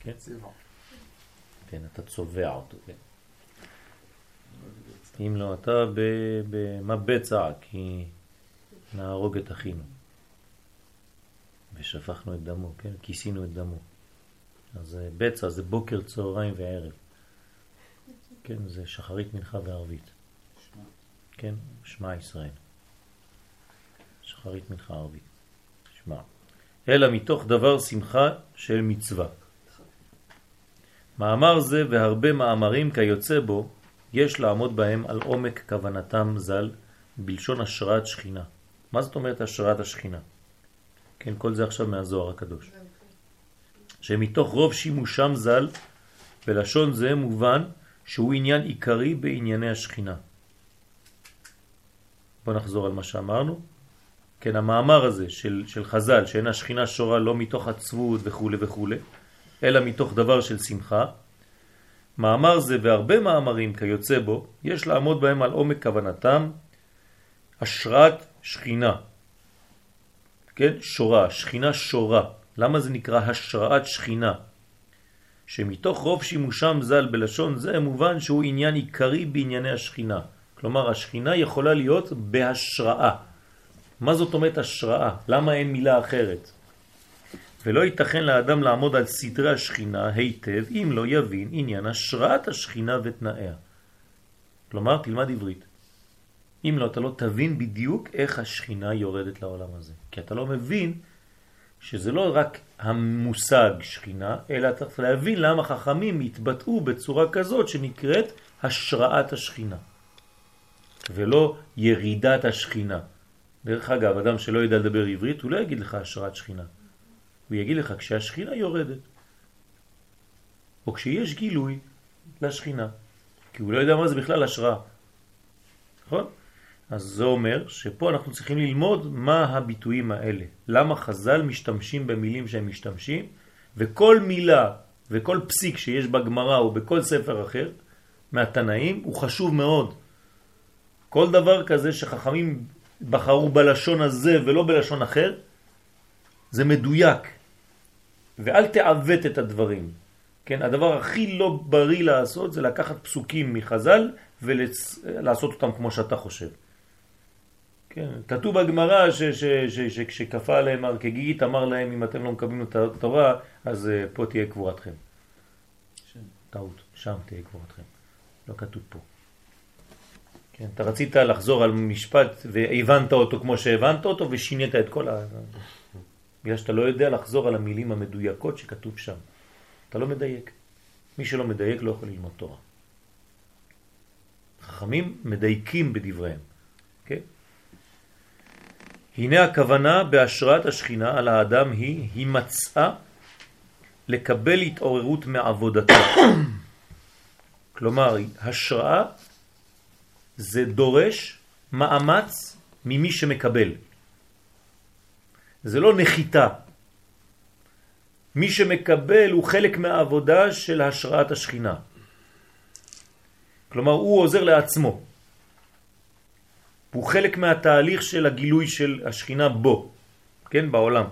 כן? צבע. כן, אתה צובע אותו, כן. אם לא, אתה במה בצע, כי נהרוג את אחינו. ושפכנו את דמו, כן? כיסינו את דמו. אז בצע זה בוקר, צהריים וערב. כן, זה שחרית מנחה וערבית. כן, שמע ישראל. שחרית מנחה ערבית. שמע. אלא מתוך דבר שמחה של מצווה. מאמר זה והרבה מאמרים כיוצא בו, יש לעמוד בהם על עומק כוונתם ז"ל, בלשון השראת שכינה. מה זאת אומרת השראת השכינה? כן, כל זה עכשיו מהזוהר הקדוש. שמתוך רוב שימושם ז"ל, בלשון זה מובן שהוא עניין עיקרי בענייני השכינה. בואו נחזור על מה שאמרנו. כן, המאמר הזה של, של חז"ל, שאין השכינה שורה לא מתוך עצבות וכו' וכו', אלא מתוך דבר של שמחה, מאמר זה והרבה מאמרים כיוצא בו, יש לעמוד בהם על עומק כוונתם, השראת שכינה. כן, שורה, שכינה שורה. למה זה נקרא השראת שכינה? שמתוך רוב שימושם ז"ל בלשון זה מובן שהוא עניין עיקרי בענייני השכינה. כלומר, השכינה יכולה להיות בהשראה. מה זאת אומרת השראה? למה אין מילה אחרת? ולא ייתכן לאדם לעמוד על סדרי השכינה היטב אם לא יבין עניין השראת השכינה ותנאיה. כלומר, תלמד עברית. אם לא, אתה לא תבין בדיוק איך השכינה יורדת לעולם הזה. כי אתה לא מבין שזה לא רק המושג שכינה, אלא צריך להבין למה חכמים התבטאו בצורה כזאת שנקראת השראת השכינה. ולא ירידת השכינה. דרך אגב, אדם שלא ידע לדבר עברית, הוא לא יגיד לך השראת שכינה. הוא יגיד לך כשהשכינה יורדת, או כשיש גילוי לשכינה, כי הוא לא יודע מה זה בכלל השראה. נכון? אז זה אומר שפה אנחנו צריכים ללמוד מה הביטויים האלה. למה חז"ל משתמשים במילים שהם משתמשים, וכל מילה וכל פסיק שיש בגמרא או בכל ספר אחר מהתנאים הוא חשוב מאוד. כל דבר כזה שחכמים בחרו בלשון הזה ולא בלשון אחר, זה מדויק. ואל תעוות את הדברים. כן, הדבר הכי לא בריא לעשות זה לקחת פסוקים מחז"ל ולעשות אותם כמו שאתה חושב. כן, כתוב בגמרא שכשכפה עליהם הר כגיגית אמר להם אם אתם לא מקבלים את התורה אז אה, פה תהיה קבורתכם. שם. טעות, שם תהיה קבורתכם. לא כתוב פה. כן, אתה רצית לחזור על משפט והבנת אותו כמו שהבנת אותו ושינית את כל ה... בגלל שאתה לא יודע לחזור על המילים המדויקות שכתוב שם. אתה לא מדייק. מי שלא מדייק לא יכול ללמוד תורה. חכמים מדייקים בדבריהם. כן? הנה הכוונה בהשראת השכינה על האדם היא, היא מצאה לקבל התעוררות מעבודתו. *coughs* כלומר, השראה זה דורש מאמץ ממי שמקבל. זה לא נחיתה. מי שמקבל הוא חלק מהעבודה של השראת השכינה. כלומר, הוא עוזר לעצמו. הוא חלק מהתהליך של הגילוי של השכינה בו, כן, בעולם.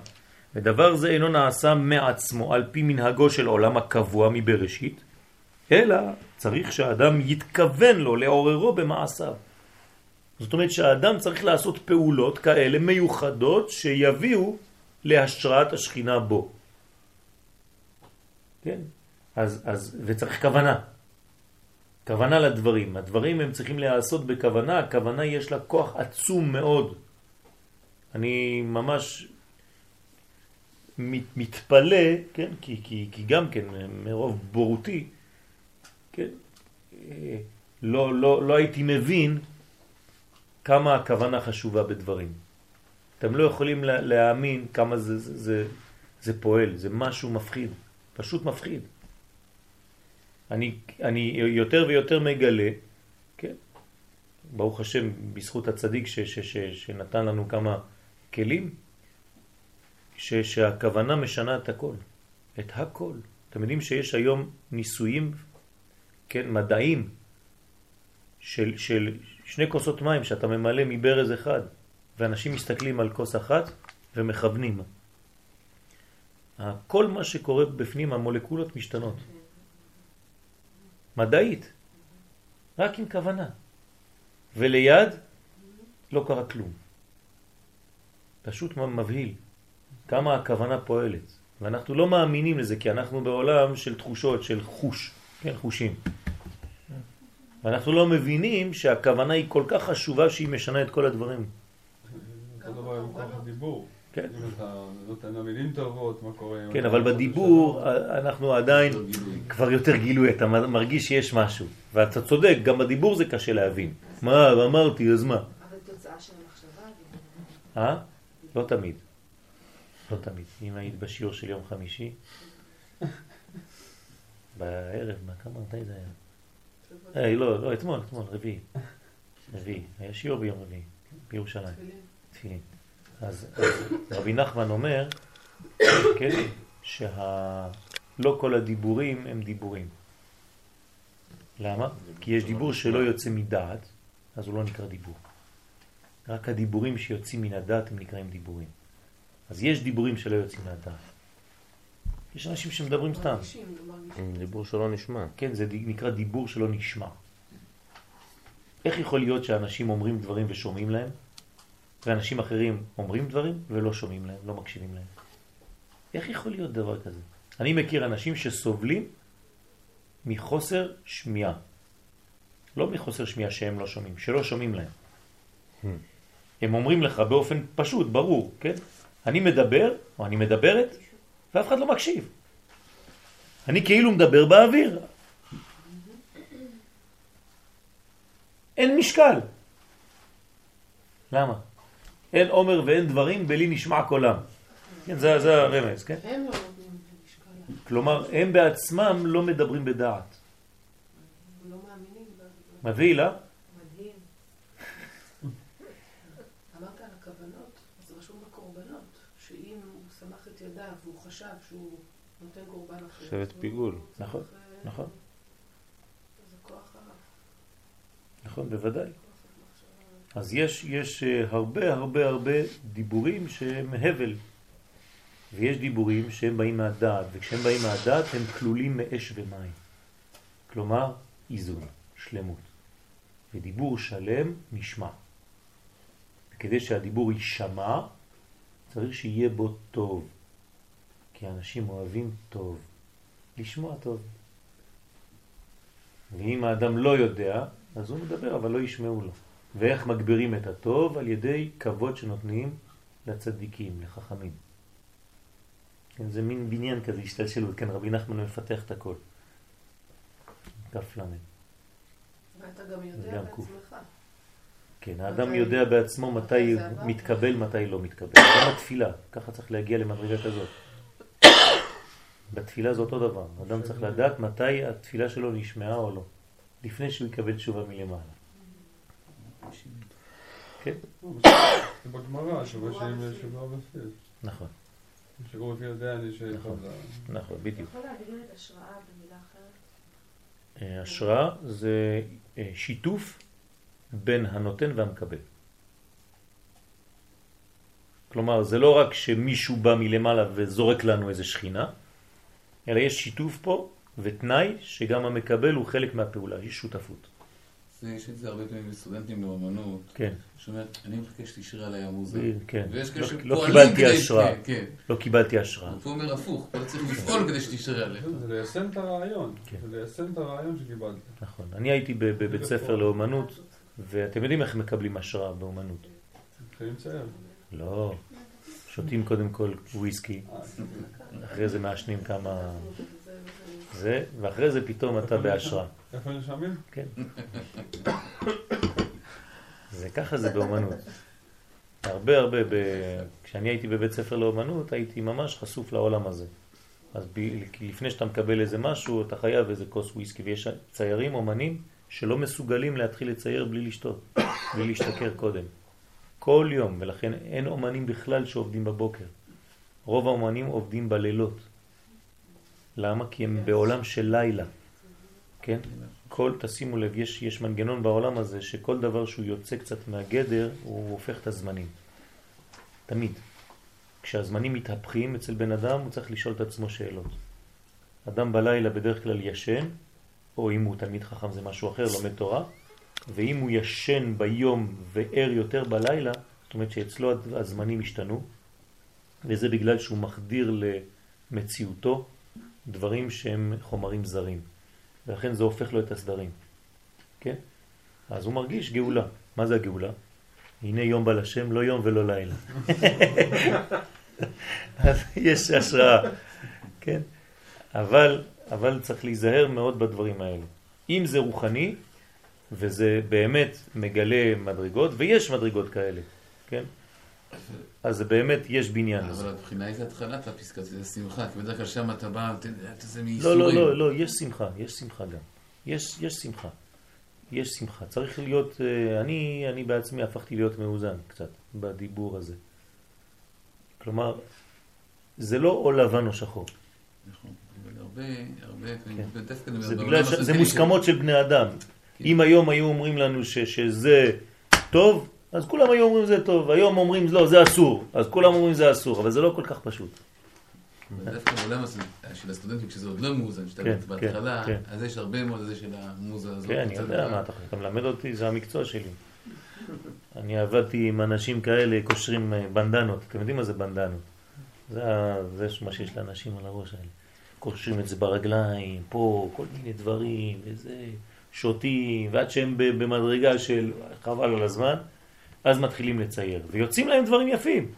ודבר זה אינו נעשה מעצמו על פי מנהגו של עולם הקבוע מבראשית, אלא צריך שהאדם יתכוון לו לעוררו במעשיו. זאת אומרת שהאדם צריך לעשות פעולות כאלה מיוחדות שיביאו להשראת השכינה בו. כן? אז, אז, וצריך כוונה. כוונה לדברים. הדברים הם צריכים להיעשות בכוונה, הכוונה יש לה כוח עצום מאוד. אני ממש מתפלא, כן? כי, כי, כי גם כן מרוב בורותי, כן? לא, לא, לא הייתי מבין כמה הכוונה חשובה בדברים. אתם לא יכולים להאמין כמה זה, זה, זה, זה פועל, זה משהו מפחיד, פשוט מפחיד. אני, אני יותר ויותר מגלה, כן, ברוך השם, בזכות הצדיק ש, ש, ש, שנתן לנו כמה כלים, ש, שהכוונה משנה את הכל, את הכל. אתם יודעים שיש היום ניסויים, כן, מדעים, של, של שני כוסות מים שאתה ממלא מברז אחד, ואנשים מסתכלים על כוס אחת ומכוונים. כל מה שקורה בפנים, המולקולות משתנות. מדעית, רק עם כוונה. וליד לא קרה כלום. פשוט מבהיל כמה הכוונה פועלת. ואנחנו לא מאמינים לזה כי אנחנו בעולם של תחושות, של חוש, כן, חושים. ואנחנו לא מבינים שהכוונה היא כל כך חשובה שהיא משנה את כל הדברים. כן. כן, אבל בדיבור? אנחנו עדיין כבר יותר גילוי, אתה מרגיש שיש משהו. ואתה צודק, גם בדיבור זה קשה להבין. מה, אמרתי, אז מה? אבל תוצאה של המחשבה, אה? לא תמיד. לא תמיד. אם היית בשיעור של יום חמישי, בערב, מה כמה, מתי זה היה? אה, לא, לא, אתמול, אתמול, רביעי. רביעי. היה שיעור ביום רביעי, בירושלים. תפילין. אז רבי נחמן אומר, כן, שלא כל הדיבורים הם דיבורים. למה? כי יש דיבור שלא יוצא מדעת, אז הוא לא נקרא דיבור. רק הדיבורים שיוצאים מן הדעת הם נקראים דיבורים. אז יש דיבורים שלא יוצאים מהדעת. יש אנשים שמדברים סתם. מרגישים, לא מרגישים. דיבור שלא נשמע. כן, זה נקרא דיבור שלא נשמע. איך יכול להיות שאנשים אומרים דברים ושומעים להם, ואנשים אחרים אומרים דברים ולא שומעים להם, לא מקשיבים להם? איך יכול להיות דבר כזה? אני מכיר אנשים שסובלים מחוסר שמיעה. לא מחוסר שמיעה שהם לא שומעים, שלא שומעים להם. הם אומרים לך באופן פשוט, ברור, כן? אני מדבר, או אני מדברת, ואף אחד לא מקשיב. אני כאילו מדבר באוויר. אין משקל. למה? אין עומר ואין דברים בלי נשמע קולם. כן, זה, זה הרמז, כן? הם לא נותנים משקל, כלומר, הם בעצמם לא מדברים בדעת. לא מאמינים. ב- מבהיל, אה? מדהים. אמרת על הכוונות, אז רשום בקורבנות, שאם הוא סמך את ידיו והוא חשב שהוא נותן קורבן אחר. שבט פיגול, נכון, אה, נכון. זה כוח הרב. נכון, בוודאי. אז יש, יש אה, הרבה הרבה הרבה דיבורים שהם הבל, ויש דיבורים שהם באים מהדעת, וכשהם באים מהדעת הם כלולים מאש ומים. כלומר, איזון, שלמות. ודיבור שלם נשמע. וכדי שהדיבור יישמע, צריך שיהיה בו טוב. כי אנשים אוהבים טוב. לשמוע טוב. ואם האדם לא יודע, אז הוא מדבר, אבל לא ישמעו לו. ואיך מגבירים את הטוב? על ידי כבוד שנותנים לצדיקים, לחכמים. כן, זה מין בניין כזה, השתלשלות, כן, רבי נחמן מפתח את הכל. כף למד. ואתה גם יודע. בעצמך. כן, האדם יודע בעצמו מתי? מתקבל, מתי לא מתקבל. גם התפילה, ככה צריך להגיע למדרגה כזאת. בתפילה זה אותו דבר, אדם צריך לדעת מתי התפילה שלו נשמעה או לא, לפני שהוא יקבל תשובה מלמעלה. כן, זה בגמרא, שווה שהם שבוע בסיס. נכון, נכון. נכון, בדיוק. יכול להגדיר את השראה במילה אחרת? אה, השראה זה אה, שיתוף בין הנותן והמקבל. כלומר, זה לא רק שמישהו בא מלמעלה וזורק לנו איזה שכינה, אלא יש שיתוף פה ותנאי שגם המקבל הוא חלק מהפעולה, יש שותפות. זה, יש את זה הרבה פעמים לסטודנטים לאומנות, כן, שאומרת, אני מבקש שתשאיר עליי המוזה. כן. ויש כאלה לא- שפועלים לא קיבלתי כדי- השראה. כן, כן. לא קיבלתי השראה. הוא אומר הפוך, פה צריך לפעול כדי שתשאיר עליך. זה ליישם את הרעיון. כן. זה ליישם את הרעיון שקיבלת. נכון. אני הייתי ב- בבית ספר לאומנות, ואתם יודעים איך מקבלים השראה באומנות. מתחילים לצייר. לא, שותים קודם כל וויסקי, אחרי זה מעשנים כמה... זה, ואחרי זה פתאום אתה בהשראה. איפה נרשמים? כן. זה ככה זה באומנות. הרבה הרבה, ב... כשאני הייתי בבית ספר לאומנות, הייתי ממש חשוף לעולם הזה. אז ב... לפני שאתה מקבל איזה משהו, אתה חייב איזה כוס וויסקי, ויש ציירים, אומנים, שלא מסוגלים להתחיל לצייר בלי לשתות, בלי להשתכר קודם. כל יום, ולכן אין אומנים בכלל שעובדים בבוקר. רוב האומנים עובדים בלילות. למה? כי הם בעולם של לילה. כן? כל, תשימו לב, יש, יש מנגנון בעולם הזה שכל דבר שהוא יוצא קצת מהגדר, הוא הופך את הזמנים. תמיד. כשהזמנים מתהפכים אצל בן אדם, הוא צריך לשאול את עצמו שאלות. אדם בלילה בדרך כלל ישן, או אם הוא תלמיד חכם זה משהו אחר, לומד תורה, ואם הוא ישן ביום וער יותר בלילה, זאת אומרת שאצלו הזמנים השתנו, וזה בגלל שהוא מחדיר למציאותו דברים שהם חומרים זרים. ולכן זה הופך לו את הסדרים. כן? אז הוא מרגיש גאולה. מה זה הגאולה? הנה יום בא לשם, לא יום ולא לילה. *laughs* אז יש השראה, כן? אבל, אבל צריך להיזהר מאוד בדברים האלה. אם זה רוחני, וזה באמת מגלה מדרגות, ויש מדרגות כאלה, כן? אז זה באמת, יש בניין. אבל הבחינה היא זה התחלת הפסקה, זה שמחה, כי בדרך כלל שם אתה בא, אתה זה לא, מייסורים. לא, לא, לא, יש שמחה, יש שמחה גם. יש, יש שמחה. יש שמחה. צריך להיות, אה, אני, אני בעצמי הפכתי להיות מאוזן קצת בדיבור הזה. כלומר, זה לא או לבן או שחור. נכון, אבל הרבה, הרבה, כן. דווקא זה בגלל שזה כן, מוסכמות של בני אדם. כן. אם היום היו אומרים לנו ש, שזה טוב, אז כולם היו אומרים זה טוב. היום אומרים לא, זה אסור. אז כולם אומרים זה אסור, אבל זה לא כל כך פשוט. דווקא בעולם הזה של הסטודנטים, כשזה עוד לא מאוזן, שאתה כן, בהתחלה, כן, אז יש הרבה מאוד הזה של המוזה הזאת. כן, אני יודע. מה אתה אתה מלמד אותי, זה המקצוע שלי. אני עבדתי עם אנשים כאלה, קושרים אה, בנדנות. אתם יודעים מה זה בנדנות? זה, זה מה שיש לאנשים על הראש האלה. קושרים את זה ברגליים, פה, כל מיני דברים, וזה, שותים, ועד שהם במדרגה של חבל על הזמן, אז מתחילים לצייר. ויוצאים להם דברים יפים.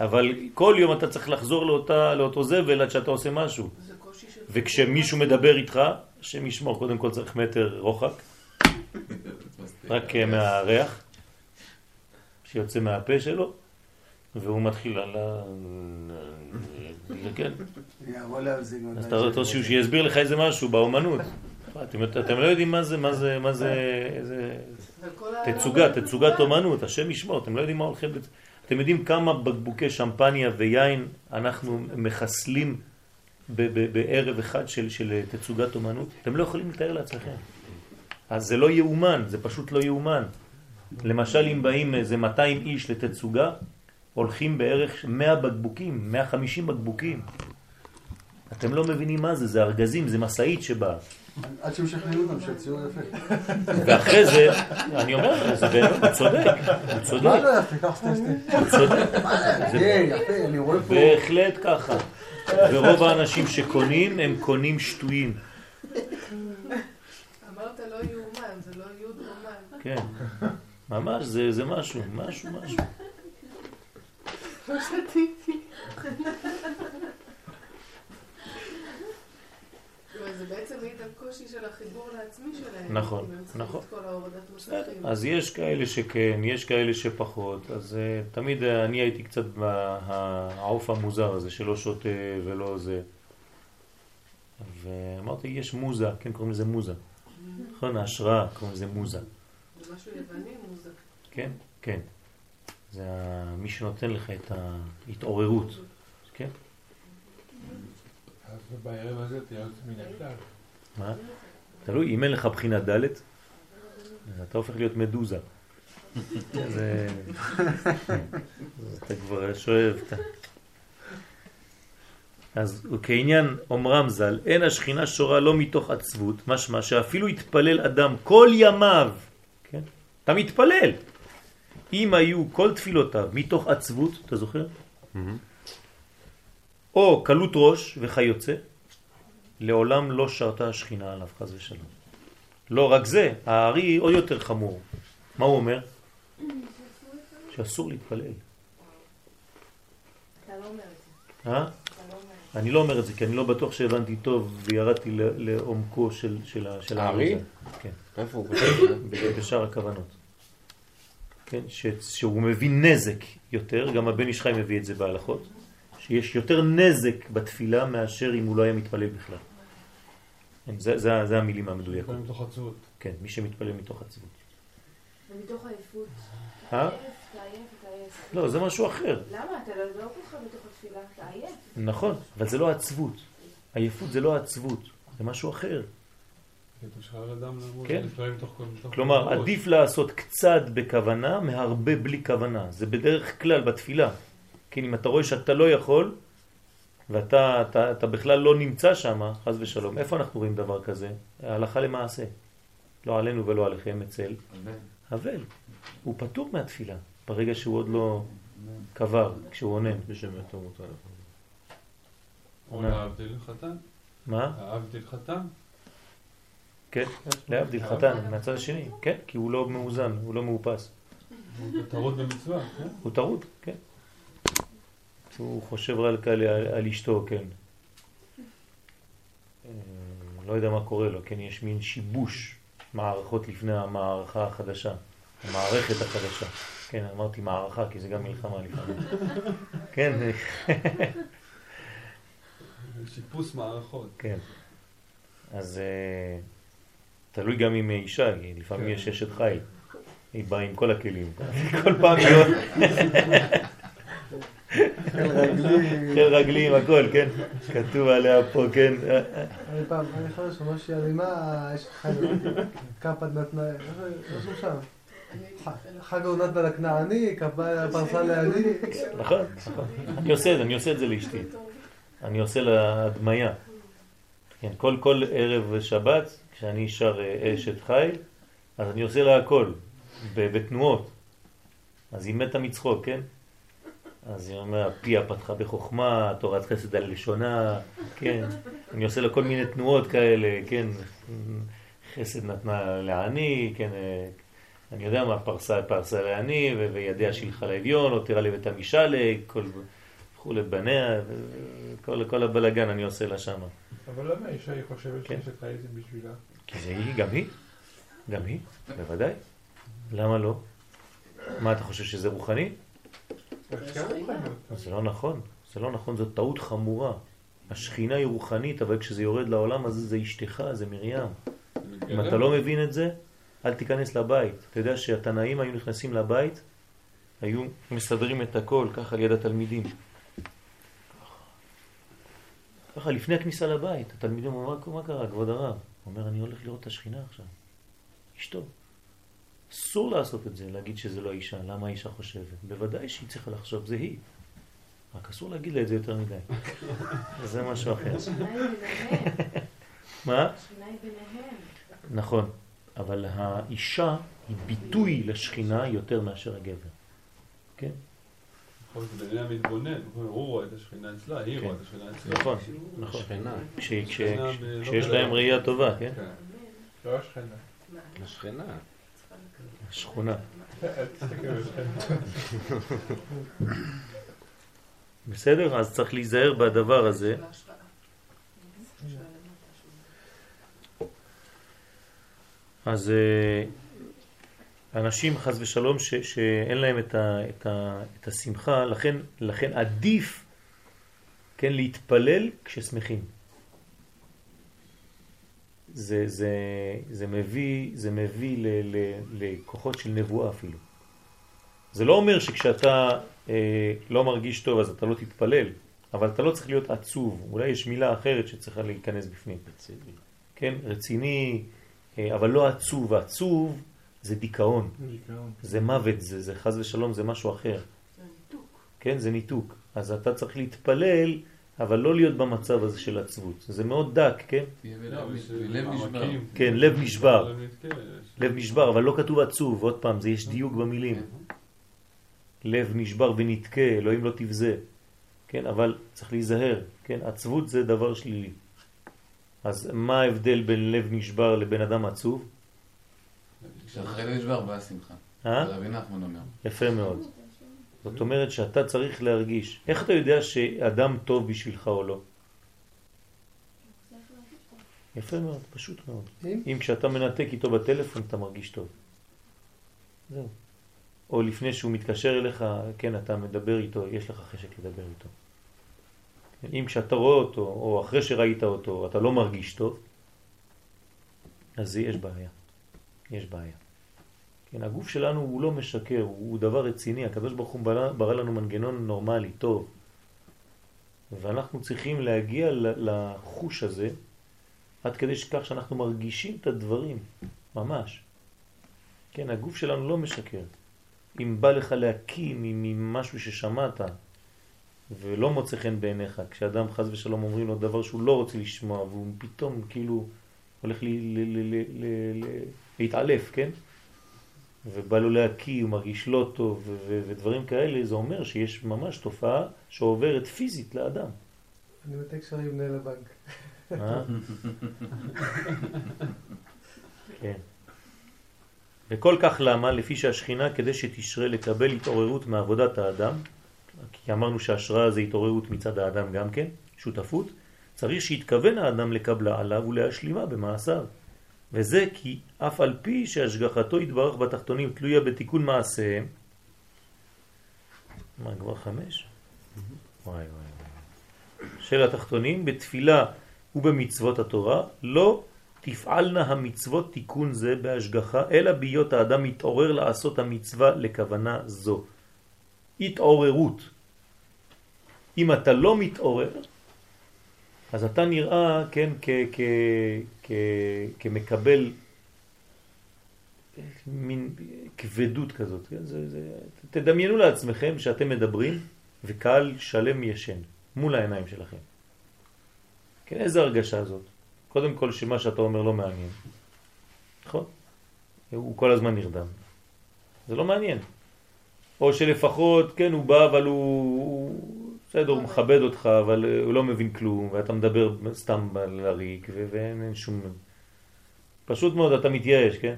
אבל כל יום אתה צריך לחזור לאותה, לאותו זבל עד שאתה עושה משהו. זה קושי של... וכשמישהו מדבר איתך, השם ישמור, קודם כל צריך מטר רוחק, רק אה, *laughs* מהריח שיוצא מהפה שלו, והוא מתחיל על ה... כן. אז אתה רוצה שהוא שיסביר לך איזה משהו באומנות. אתם, לא יודעים מה זה, מה זה, מה זה, העולם תצוגה, תצוגת. אומנות, השם ישמור, אתם לא יודעים מה הולכים... לצ- אתם יודעים כמה בקבוקי שמפניה ויין אנחנו מחסלים בערב אחד של, של תצוגת אומנות, אתם לא יכולים לתאר לעצמכם. אז זה לא יאומן, זה פשוט לא יאומן. למשל אם באים איזה 200 איש לתצוגה, הולכים בערך 100 בקבוקים, 150 בקבוקים. אתם לא מבינים מה זה, זה ארגזים, זה מסעית שבאה. עד שמשכנעים אותם שהציור יפה. ואחרי זה, אני אומר לך, זה באמת, הוא צודק, הוא מה צודק, לא יפה? קח סטי סטי. הוא צודק. יפה, אני רואה פה. בהחלט ככה. ורוב האנשים שקונים, הם קונים שטויים. אמרת לא יאומן, זה לא יוד אומן. כן. ממש, זה, זה משהו, משהו, משהו. *laughs* לא שתיתי. אבל זה בעצם מעיד על קושי של החיבור לעצמי שלהם. נכון, נכון. אז יש כאלה שכן, יש כאלה שפחות, אז uh, תמיד uh, אני הייתי קצת מהעוף המוזר הזה שלא שותה ולא זה. ואמרתי, יש מוזה, כן קוראים לזה מוזה. נכון, ההשראה קוראים לזה מוזה. זה משהו יווני מוזק. כן, כן. זה מי שנותן לך את ההתעוררות, כן? אז בערב הזה תהיה יוצא מן הכלל. מה? תלוי, אם אין לך בחינה ד', אתה הופך להיות מדוזה. זה... *laughs* אתה כבר שואב. אז כעניין אומרם ז"ל, אין השכינה שורה לא מתוך עצבות, משמע שאפילו יתפלל אדם כל ימיו, כן? אתה מתפלל. אם היו כל תפילותיו מתוך עצבות, אתה זוכר? או קלות ראש וכיוצא, לעולם לא שרתה השכינה עליו, חז ושלום. לא רק זה, הארי עוד יותר חמור. מה הוא אומר? שאסור להתפלל. אתה לא אומר את זה. אה? לא אני לא אומר את זה, כי אני לא בטוח שהבנתי טוב וירדתי ל- לעומקו של, של, של הארי? כן, איפה הוא בשאר הכוונות. כן, ש, שהוא מבין נזק יותר, גם הבן איש חי מביא את זה בהלכות, שיש יותר נזק בתפילה מאשר אם הוא לא היה מתפלל בכלל. כן, זה, זה, זה המילים המדויקות. מתפלל מתוך עצבות. כן, מי שמתפלל מתוך עצבות. ומתוך עייפות. אה? לא, זה משהו אחר. למה? אתה לא ככה בתוך התפילה, אתה עייף. נכון, אבל זה לא עצבות. עייפות זה לא עצבות, זה משהו אחר. כן. כלומר. עדיף לעשות קצת בכוונה מהרבה בלי כוונה. זה בדרך כלל בתפילה. כן, אם אתה רואה שאתה לא יכול, ואתה אתה, אתה בכלל לא נמצא שם, חז ושלום, איפה אנחנו רואים דבר כזה? הלכה למעשה. לא עלינו ולא עליכם אצל הבל. הוא פטור מהתפילה, ברגע שהוא עוד לא קבר, כשהוא עונן. להבדיל חתן. מה? להבדיל חתן. כן, להבדיל חתן, מהצד השני, כן, כי הוא לא מאוזן, הוא לא מאופס. הוא טרוד במצווה, כן? הוא טרוד, כן. הוא חושב רק על, על, על אשתו, כן. אה, לא יודע מה קורה לו, כן, יש מין שיבוש מערכות לפני המערכה החדשה, המערכת החדשה. כן, אמרתי מערכה, כי זה גם מלחמה לפעמים. *laughs* כן, שיפוס מערכות. כן. אז אה, תלוי גם היא אישה, לפעמים כן. יש אשת חיל. היא באה עם כל הכלים. כל פעם היא. *laughs* חיל רגלי. חיל רגלים, הכל, כן? כתוב עליה פה, כן? אני פעם, אני חושב שמשה אלימה, יש חג, כפת נתנה, רשום שם. חג עונת לכנעני, כפה פרסה לעני. נכון, נכון. אני עושה את זה, אני עושה את זה לאשתי. אני עושה לה הדמיה. כן, כל, כל ערב שבת, כשאני שר אה, אשת חיל, אז אני עושה לה הכל, ב- בתנועות. אז היא מתה מצחוק, כן? אז היא אומרת, פיה פתחה בחוכמה, תורת חסד על לשונה, כן? אני עושה לה כל מיני תנועות כאלה, כן? חסד נתנה לעני, כן? אה, אני יודע מה, פרסה פרסה לעני, וידיה שילחה לאביון, או תראה לבית המשאלה, כל... הפכו לבניה, וכל כל הבלגן אני עושה לה שמה. אבל למה האישה היא חושבת כן. שאשת חיל זה בשבילה? כי זה היא, גם היא. גם היא, בוודאי. למה לא? מה, אתה חושב שזה רוחני? זה לא נכון. זה לא נכון, זאת טעות חמורה. השכינה היא רוחנית, אבל כשזה יורד לעולם הזה זה אשתך, זה מרים. אם אתה לא מבין את זה, אל תיכנס לבית. אתה יודע שהתנאים היו נכנסים לבית, היו מסדרים את הכל ככה על יד התלמידים. ככה לפני הכניסה לבית, התלמידים אומרים, מה קרה, כבוד הרב? הוא אומר, אני הולך לראות את השכינה עכשיו. אשתו. אסור לעשות את זה, להגיד שזה לא האישה, למה האישה חושבת? בוודאי שהיא צריכה לחשוב, זה היא. רק אסור להגיד לה את זה יותר מדי. *laughs* זה משהו אחר. השכינה. מה? השכינה. נכון, אבל האישה היא ביטוי לשכינה יותר מאשר הגבר. כן? להיות שבעיני המתבונן, הוא רואה את השכינה אצלה, היא כן. רואה את השכינה אצלה. נכון, נכון. השכינה ב- כשיש לא להם ראייה טובה, כן? כן. לא השכנה. השכנה. שכונה. בסדר? אז צריך להיזהר בדבר הזה. אז אה, אנשים חס ושלום ש, שאין להם את, ה, את, ה, את השמחה, לכן, לכן עדיף כן, להתפלל כששמחים. זה, זה, זה מביא, זה מביא ל, ל, לכוחות של נבואה אפילו. זה לא אומר שכשאתה אה, לא מרגיש טוב אז אתה לא תתפלל, אבל אתה לא צריך להיות עצוב. אולי יש מילה אחרת שצריכה להיכנס בפנים. רציני. כן, רציני, אה, אבל לא עצוב. עצוב זה דיכאון, דיכאון. זה מוות, זה, זה חז ושלום, זה משהו אחר. זה ניתוק. כן, זה ניתוק. אז אתה צריך להתפלל, אבל לא להיות במצב הזה של עצבות. זה מאוד דק, כן? לא, זה. מעמקים. כן, לב נשבר. כן, לב נשבר, אבל לא כתוב עצוב. עוד פעם, זה יש דיוק במילים. לב נשבר ונתקה, אלוהים לא תבזה. כן, אבל צריך להיזהר. כן, עצבות זה דבר שלילי. אז מה ההבדל בין לב נשבר לבין אדם עצוב? כשאחרי לב נשבר באה שמחה. אה? רבי נחמן אומר. יפה מאוד. זאת אומרת שאתה צריך להרגיש. איך אתה יודע שאדם טוב בשבילך או לא? יפה מאוד, פשוט מאוד. אם? אם כשאתה מנתק איתו בטלפון אתה מרגיש טוב. זהו. או לפני שהוא מתקשר אליך, כן, אתה מדבר איתו, יש לך חשק לדבר איתו. כן, אם כשאתה רואה אותו, או אחרי שראית אותו, אתה לא מרגיש טוב, אז יש בעיה. יש בעיה. כן, הגוף שלנו הוא לא משקר, הוא דבר רציני. הקדוש ברוך הוא ברא, ברא לנו מנגנון נורמלי, טוב. ואנחנו צריכים להגיע לחוש הזה עד כדי כך שאנחנו מרגישים את הדברים, ממש. כן, הגוף שלנו לא משקר. אם בא לך להקים ממשהו ששמעת ולא מוצא חן בעיניך, כשאדם חז ושלום אומרים לו דבר שהוא לא רוצה לשמוע והוא פתאום כאילו הולך להתעלף, כן? ובא לו להקיא, הוא מרגיש לא טוב ודברים כאלה, זה אומר שיש ממש תופעה שעוברת פיזית לאדם. אני בתקשר עם מנהל הבנק. *laughs* כן. וכל כך למה? לפי שהשכינה כדי שתשרה לקבל התעוררות מעבודת האדם, כי אמרנו שהשראה זה התעוררות מצד האדם גם כן, שותפות, צריך שיתכוון האדם לקבלה עליו ולהשלימה במעשיו. וזה כי אף על פי שהשגחתו יתברך בתחתונים תלויה בתיקון מעשיהם, מה, כבר חמש? וואי וואי. של התחתונים בתפילה ובמצוות התורה, לא תפעלנה המצוות תיקון זה בהשגחה, אלא בהיות האדם מתעורר לעשות המצווה לכוונה זו. התעוררות. אם אתה לא מתעורר, אז אתה נראה, כן, כמקבל מין כבדות כזאת. כן? זה, זה, תדמיינו לעצמכם שאתם מדברים וקהל שלם ישן מול העיניים שלכם. כן, איזה הרגשה זאת? קודם כל שמה שאתה אומר לא מעניין, נכון? הוא כל הזמן נרדם. זה לא מעניין. או שלפחות, כן, הוא בא, אבל. הוא בסדר, הוא מכבד אותך, אבל אה, הוא לא מבין כלום, ואתה מדבר סתם לריק, ו- ואין אין שום... פשוט מאוד, אתה מתייאש, כן?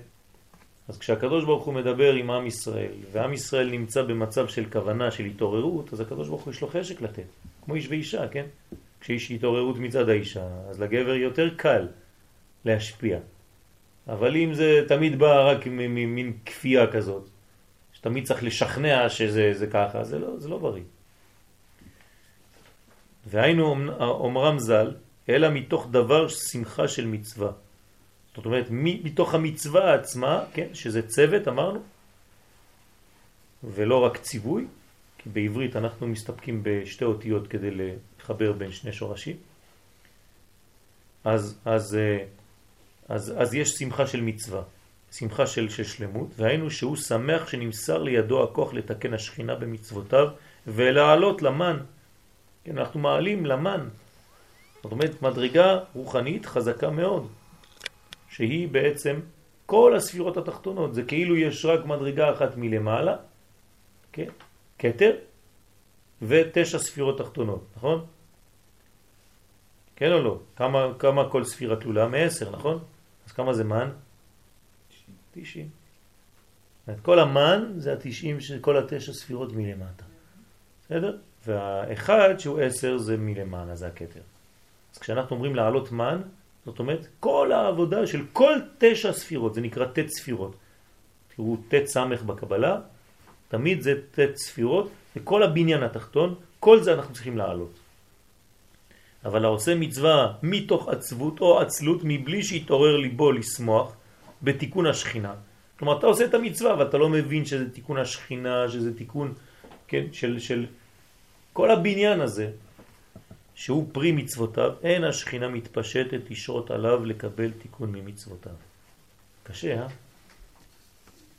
אז כשהקדוש ברוך הוא מדבר עם עם ישראל, ועם ישראל נמצא במצב של כוונה, של התעוררות, אז הקדוש ברוך הוא יש לו חשק לתת, כמו איש ואישה, כן? כשיש התעוררות מצד האישה, אז לגבר יותר קל להשפיע. אבל אם זה תמיד בא רק ממין כפייה כזאת, שתמיד צריך לשכנע שזה זה ככה, זה לא, זה לא בריא. והיינו אומרם ז"ל, אלא מתוך דבר שמחה של מצווה. זאת אומרת, מתוך המצווה עצמה, כן, שזה צוות, אמרנו, ולא רק ציווי, כי בעברית אנחנו מסתפקים בשתי אותיות כדי לחבר בין שני שורשים, אז, אז, אה, אז, אז יש שמחה של מצווה, שמחה של, של שלמות, והיינו שהוא שמח שנמסר לידו הכוח לתקן השכינה במצוותיו ולעלות למן. כן, אנחנו מעלים למן. זאת אומרת, מדרגה רוחנית חזקה מאוד, שהיא בעצם כל הספירות התחתונות. זה כאילו יש רק מדרגה אחת מלמעלה, כן? כתר, ותשע ספירות תחתונות, נכון? כן או לא? כמה, כמה כל ספירה תלולה? מעשר, נכון? אז כמה זה מן? 90. כל המן זה התשעים של כל התשע ספירות מלמטה. בסדר? והאחד שהוא עשר זה מלמעלה, זה הכתר. אז כשאנחנו אומרים לעלות מן, זאת אומרת כל העבודה של כל תשע ספירות, זה נקרא תת ספירות. תראו תת סמך בקבלה, תמיד זה תת ספירות, וכל הבניין התחתון, כל זה אנחנו צריכים לעלות. אבל העושה מצווה מתוך עצבות או עצלות מבלי שיתעורר ליבו לשמוח בתיקון השכינה. כלומר, אתה עושה את המצווה ואתה לא מבין שזה תיקון השכינה, שזה תיקון כן, של, של כל הבניין הזה, שהוא פרי מצוותיו, אין השכינה מתפשטת לשרות עליו לקבל תיקון ממצוותיו. קשה, אה?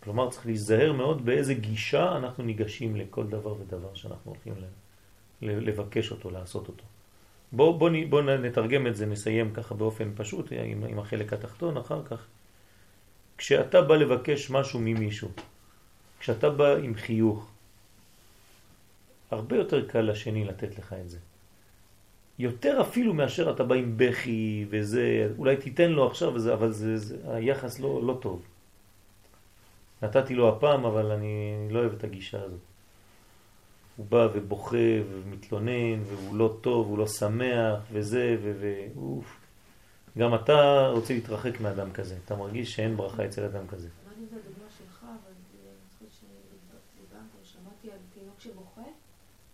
כלומר, צריך להיזהר מאוד באיזה גישה אנחנו ניגשים לכל דבר ודבר שאנחנו הולכים לבקש אותו, לעשות אותו. בואו בוא, בוא נתרגם את זה, נסיים ככה באופן פשוט עם, עם החלק התחתון אחר כך. כשאתה בא לבקש משהו ממישהו, כשאתה בא עם חיוך, הרבה יותר קל לשני לתת לך את זה. יותר אפילו מאשר אתה בא עם בכי וזה, אולי תיתן לו עכשיו וזה, אבל זה, זה, היחס לא, לא טוב. נתתי לו הפעם, אבל אני לא אוהב את הגישה הזאת. הוא בא ובוכה ומתלונן, והוא לא טוב, הוא לא שמח, וזה, ואוף. גם אתה רוצה להתרחק מאדם כזה, אתה מרגיש שאין ברכה אצל אדם כזה. שמעתי את הדוגמה שלך, אבל אני חושבת שדיברת, שמעתי על תינוק שבוכה,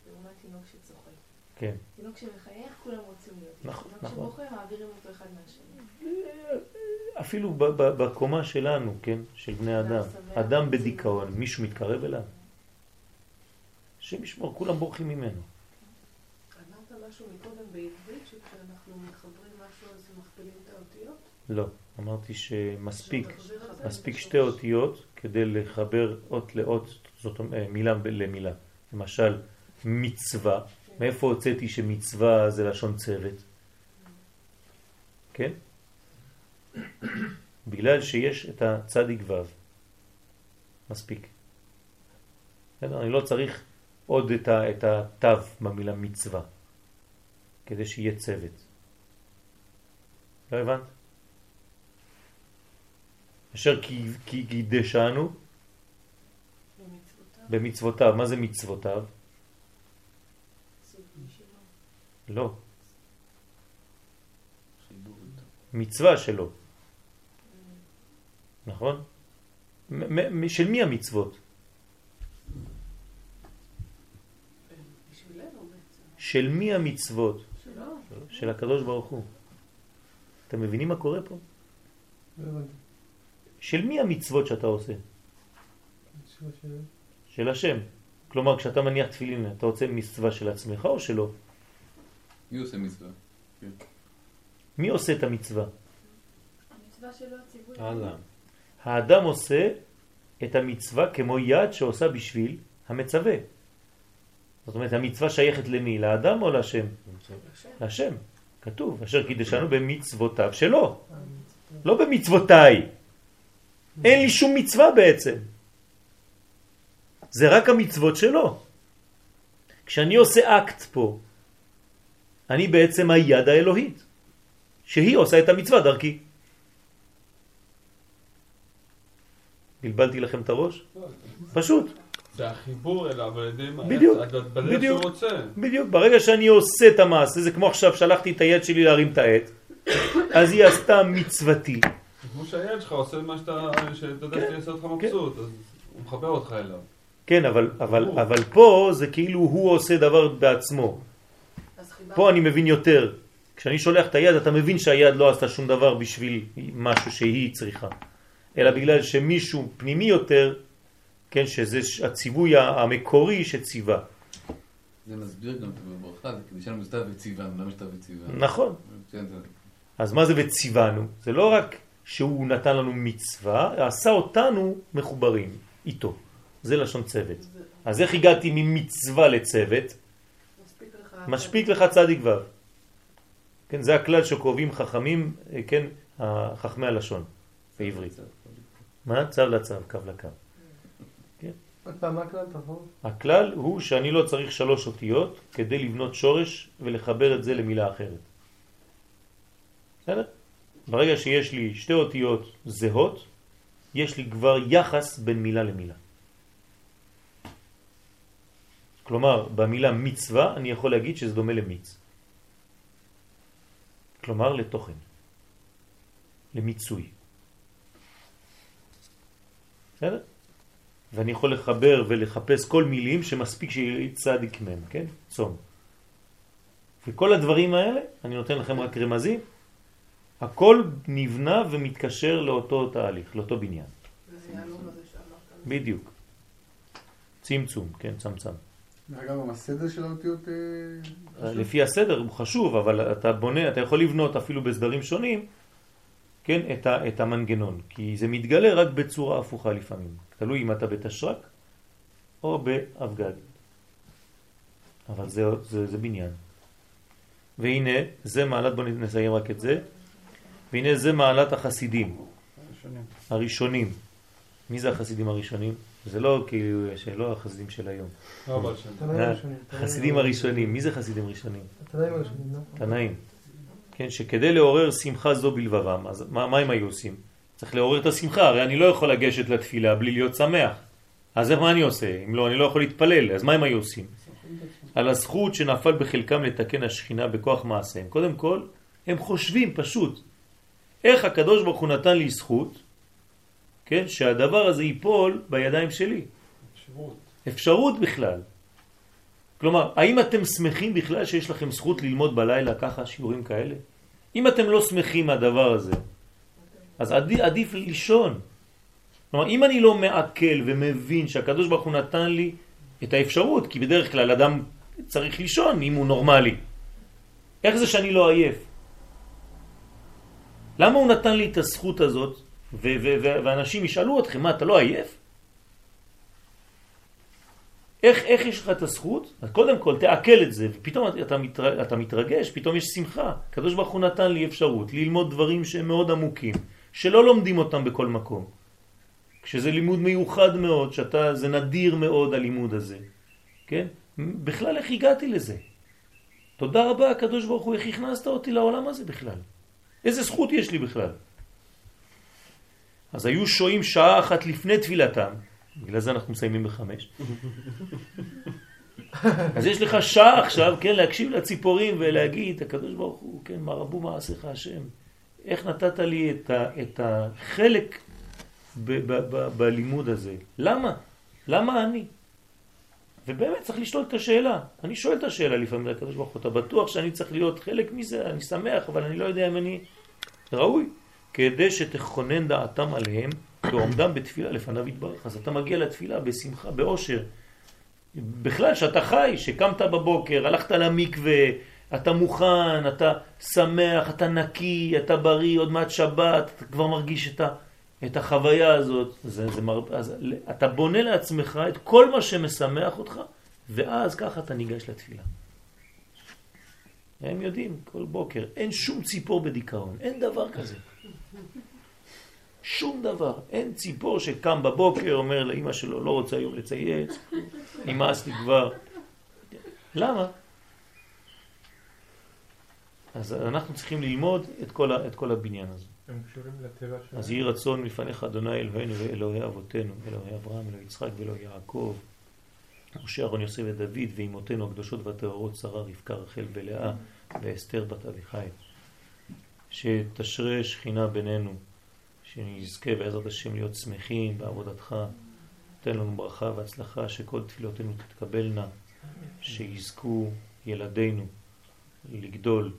לעומת תינוק שצוחק. כן. תינוק שמחייך, כולם רוצים להיות. נכון, תינוק נכון. שבוכה, מעבירים אותו אחד מהשני. אפילו בקומה שלנו, כן, של בני אדם. אדם בדיכאון, מישהו מתקרב אליו? השם ישמור, כולם בורחים ממנו. אמרת משהו מקודם בעברית, שכשאנחנו מחברים משהו אז מכפילים את האותיות? לא, אמרתי שמספיק? מספיק שתי אותיות כדי לחבר אות לאות, זאת אומרת, מילה ב- למילה. למשל, מצווה, מאיפה הוצאתי שמצווה זה לשון צוות? כן? *coughs* בגלל שיש את הצדיק ו', מספיק. אני לא צריך עוד את, ה, את התו במילה מצווה, כדי שיהיה צוות. לא הבנת? אשר כי, קידשנו במצוותיו. מה זה מצוותיו? סוג ישיבה. לא. מצווה שלו. נכון? מ- מ- של מי המצוות? של מי המצוות? של הקדוש ברוך הוא. אתם מבינים מה קורה פה? לא. של מי המצוות שאתה עושה? של- של השם. כלומר, כשאתה מניח תפילין, אתה עושה מצווה של עצמך או שלא? מי עושה מצווה? מי עושה את המצווה? המצווה שלו הציווי. האדם עושה את המצווה כמו יד שעושה בשביל המצווה. זאת אומרת, המצווה שייכת למי? לאדם או לשם? לשם. כתוב, אשר קידשנו במצוותיו שלו, לא במצוותיי. אין לי שום מצווה בעצם. זה רק המצוות שלו. כשאני עושה אקט פה, אני בעצם היד האלוהית, שהיא עושה את המצווה דרכי. בלבלתי לכם את הראש? פשוט. זה החיבור אליו על ידי מה? בדיוק, בדיוק. בדיוק, ברגע שאני עושה את המעשה, זה כמו עכשיו שלחתי את היד שלי להרים את העט, אז היא עשתה מצוותי. כמו שהילד שלך עושה מה שאתה, שאתה יודע כן, שיעשה אותך מבסוט, אז הוא מחבר אותך אליו. כן. אבל פה זה כאילו הוא עושה דבר בעצמו. פה אני מבין יותר. כשאני שולח את היד, אתה מבין שהיד לא עשתה שום דבר בשביל משהו שהיא צריכה. אלא בגלל שמישהו פנימי יותר, כן, שזה הציווי המקורי שציווה. זה מסביר גם את הברכה, זה כדי שלנו סתיו וציווה, למה שתיו וציווה? נכון. כן, אז מה זה וציוונו? זה לא רק שהוא נתן לנו מצווה, עשה אותנו מחוברים איתו. זה לשון צוות. אז איך הגעתי ממצווה לצוות? מספיק לך... צדיק ו'. כן, זה הכלל שקובעים חכמים, אה, כן, חכמי הלשון בעברית. מה? צו לצו, קו לקו. עוד פעם, מה הכלל תבוא? הכלל הוא שאני לא צריך שלוש אותיות כדי לבנות שורש ולחבר את זה למילה אחרת. בסדר? ברגע שיש לי שתי אותיות זהות, יש לי כבר יחס בין מילה למילה. כלומר, במילה מצווה אני יכול להגיד שזה דומה למיץ. כלומר, לתוכן, למיצוי. בסדר? ואני יכול לחבר ולחפש כל מילים שמספיק שיהיה צדיק מהם, כן? צום. וכל הדברים האלה, אני נותן לכם רק רמזים, הכל נבנה ומתקשר לאותו תהליך, לאותו בניין. בדיוק. צמצום, כן, צמצם. אגב, גם הסדר של האותיות... אה, לפי הסדר הוא חשוב, אבל אתה בונה, אתה יכול לבנות אפילו בסדרים שונים, כן, את, ה, את המנגנון, כי זה מתגלה רק בצורה הפוכה לפעמים. תלוי אם אתה בתשרק או באבגד. אבל זה, זה, זה בניין. והנה, זה מעלת, בואו נסיים רק את זה, והנה זה מעלת החסידים, הראשונים. מי זה החסידים הראשונים? זה לא כאילו, שלא החסידים של היום. לא אה, הראשונים. חסידים הראשונים, מי זה חסידים ראשונים? התנאים הראשונים, לא? תנאים. כן, שכדי לעורר שמחה זו בלבבם, אז מה, מה הם היו עושים? צריך לעורר את השמחה, הרי אני לא יכול לגשת לתפילה בלי להיות שמח. אז מה אני עושה? אם לא, אני לא יכול להתפלל, אז מה הם היו עושים? על הזכות שנפל בחלקם לתקן השכינה בכוח מעשיהם. קודם כל, הם חושבים פשוט, איך הקדוש ברוך הוא נתן לי זכות, כן, שהדבר הזה ייפול בידיים שלי. אפשרות. אפשרות בכלל. כלומר, האם אתם שמחים בכלל שיש לכם זכות ללמוד בלילה ככה שיעורים כאלה? אם אתם לא שמחים מהדבר הזה, אז עדיף, עדיף לישון. כלומר, אם אני לא מעכל ומבין שהקדוש ברוך הוא נתן לי את האפשרות, כי בדרך כלל אדם צריך לישון אם הוא נורמלי. איך זה שאני לא עייף? למה הוא נתן לי את הזכות הזאת, ואנשים ישאלו אתכם, מה, אתה לא עייף? איך, איך יש לך את הזכות? קודם כל תעכל את זה, ופתאום אתה, מתר, אתה מתרגש, פתאום יש שמחה. הקדוש ברוך הוא נתן לי אפשרות ללמוד דברים שהם מאוד עמוקים, שלא לומדים אותם בכל מקום. כשזה לימוד מיוחד מאוד, שאתה, זה נדיר מאוד הלימוד הזה, כן? בכלל איך הגעתי לזה? תודה רבה הקדוש ברוך הוא, איך הכנסת אותי לעולם הזה בכלל? איזה זכות יש לי בכלל? אז היו שוהים שעה אחת לפני תפילתם, בגלל זה אנחנו מסיימים בחמש. אז יש לך שעה עכשיו, כן, להקשיב לציפורים ולהגיד, הקדוש ברוך הוא, כן, מה רבו מעשיך השם. איך נתת לי את, ה, את החלק ב, ב, ב, בלימוד הזה? למה? למה אני? ובאמת צריך לשאול את השאלה. אני שואל את השאלה לפעמים לקדוש ברוך הוא, אתה בטוח שאני צריך להיות חלק מזה? אני שמח, אבל אני לא יודע אם אני ראוי. כדי שתכונן דעתם עליהם בעומדם בתפילה לפניו יתברך. אז אתה מגיע לתפילה בשמחה, באושר. בכלל, שאתה חי, שקמת בבוקר, הלכת למקווה, אתה מוכן, אתה שמח, אתה נקי, אתה בריא, עוד מעט שבת, אתה כבר מרגיש את, ה, את החוויה הזאת. זה, זה מר... אז אתה בונה לעצמך את כל מה שמשמח אותך, ואז ככה אתה ניגש לתפילה. הם יודעים, כל בוקר, אין שום ציפור בדיכאון, אין דבר כזה. שום דבר. אין ציפור שקם בבוקר, אומר לאמא שלו, לא רוצה היום לצייץ, נמאס לי כבר. למה? אז אנחנו צריכים ללמוד את כל, ה, את כל הבניין הזה. הם קשורים לטבע שלהם. אז יהי רצון מפניך אדוני אלוהינו ואלוהי אבותינו, אלוהי אברהם, אלוהי יצחק ואלוהי יעקב, משה אהרון יוסף ודוד ואימותינו הקדושות והטהורות שרה רבקה רחל ולאה ואסתר בת אביחי. שתשרה שכינה בינינו, שנזכה בעזרת השם להיות שמחים בעבודתך. תן לנו ברכה והצלחה, שכל תפילותינו תתקבלנה, שיזכו ילדינו לגדול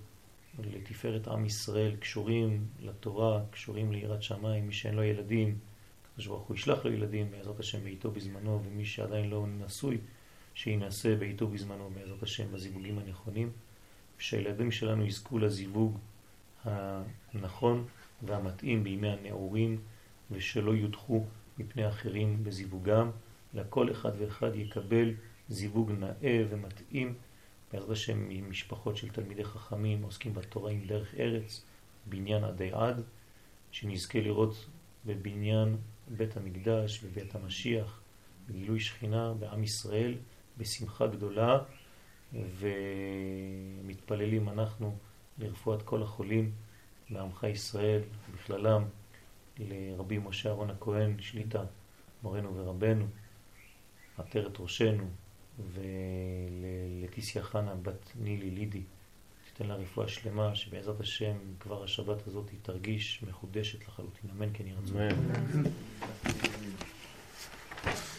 לתפארת עם ישראל, קשורים לתורה, קשורים ליראת שמיים, מי שאין לו ילדים, הקדוש ברוך הוא ישלח לו ילדים בעזרת השם בעיתו בזמנו, ומי שעדיין לא נשוי, שינסה בעיתו בזמנו בעזרת השם בזיווגים הנכונים, ושהילדים שלנו יזכו לזיווג הנכון והמתאים בימי הנעורים ושלא יודחו מפני אחרים בזיווגם, אלא כל אחד ואחד יקבל זיווג נאה ומתאים בעזרת השם ממשפחות של תלמידי חכמים עוסקים בתורה עם דרך ארץ, בניין עדי עד, שנזכה לראות בבניין בית המקדש ובית המשיח, בגילוי שכינה בעם ישראל, בשמחה גדולה, ומתפללים אנחנו לרפואת כל החולים בעמך ישראל, בכללם לרבי משה אהרון הכהן, שליטה, מורנו ורבנו, עטרת ראשנו, ולטיסיה חנה בת נילי לידי, תיתן לה רפואה שלמה, שבעזרת השם כבר השבת הזאת תרגיש מחודשת לחלוטין. אמן כן ירצו. אמן.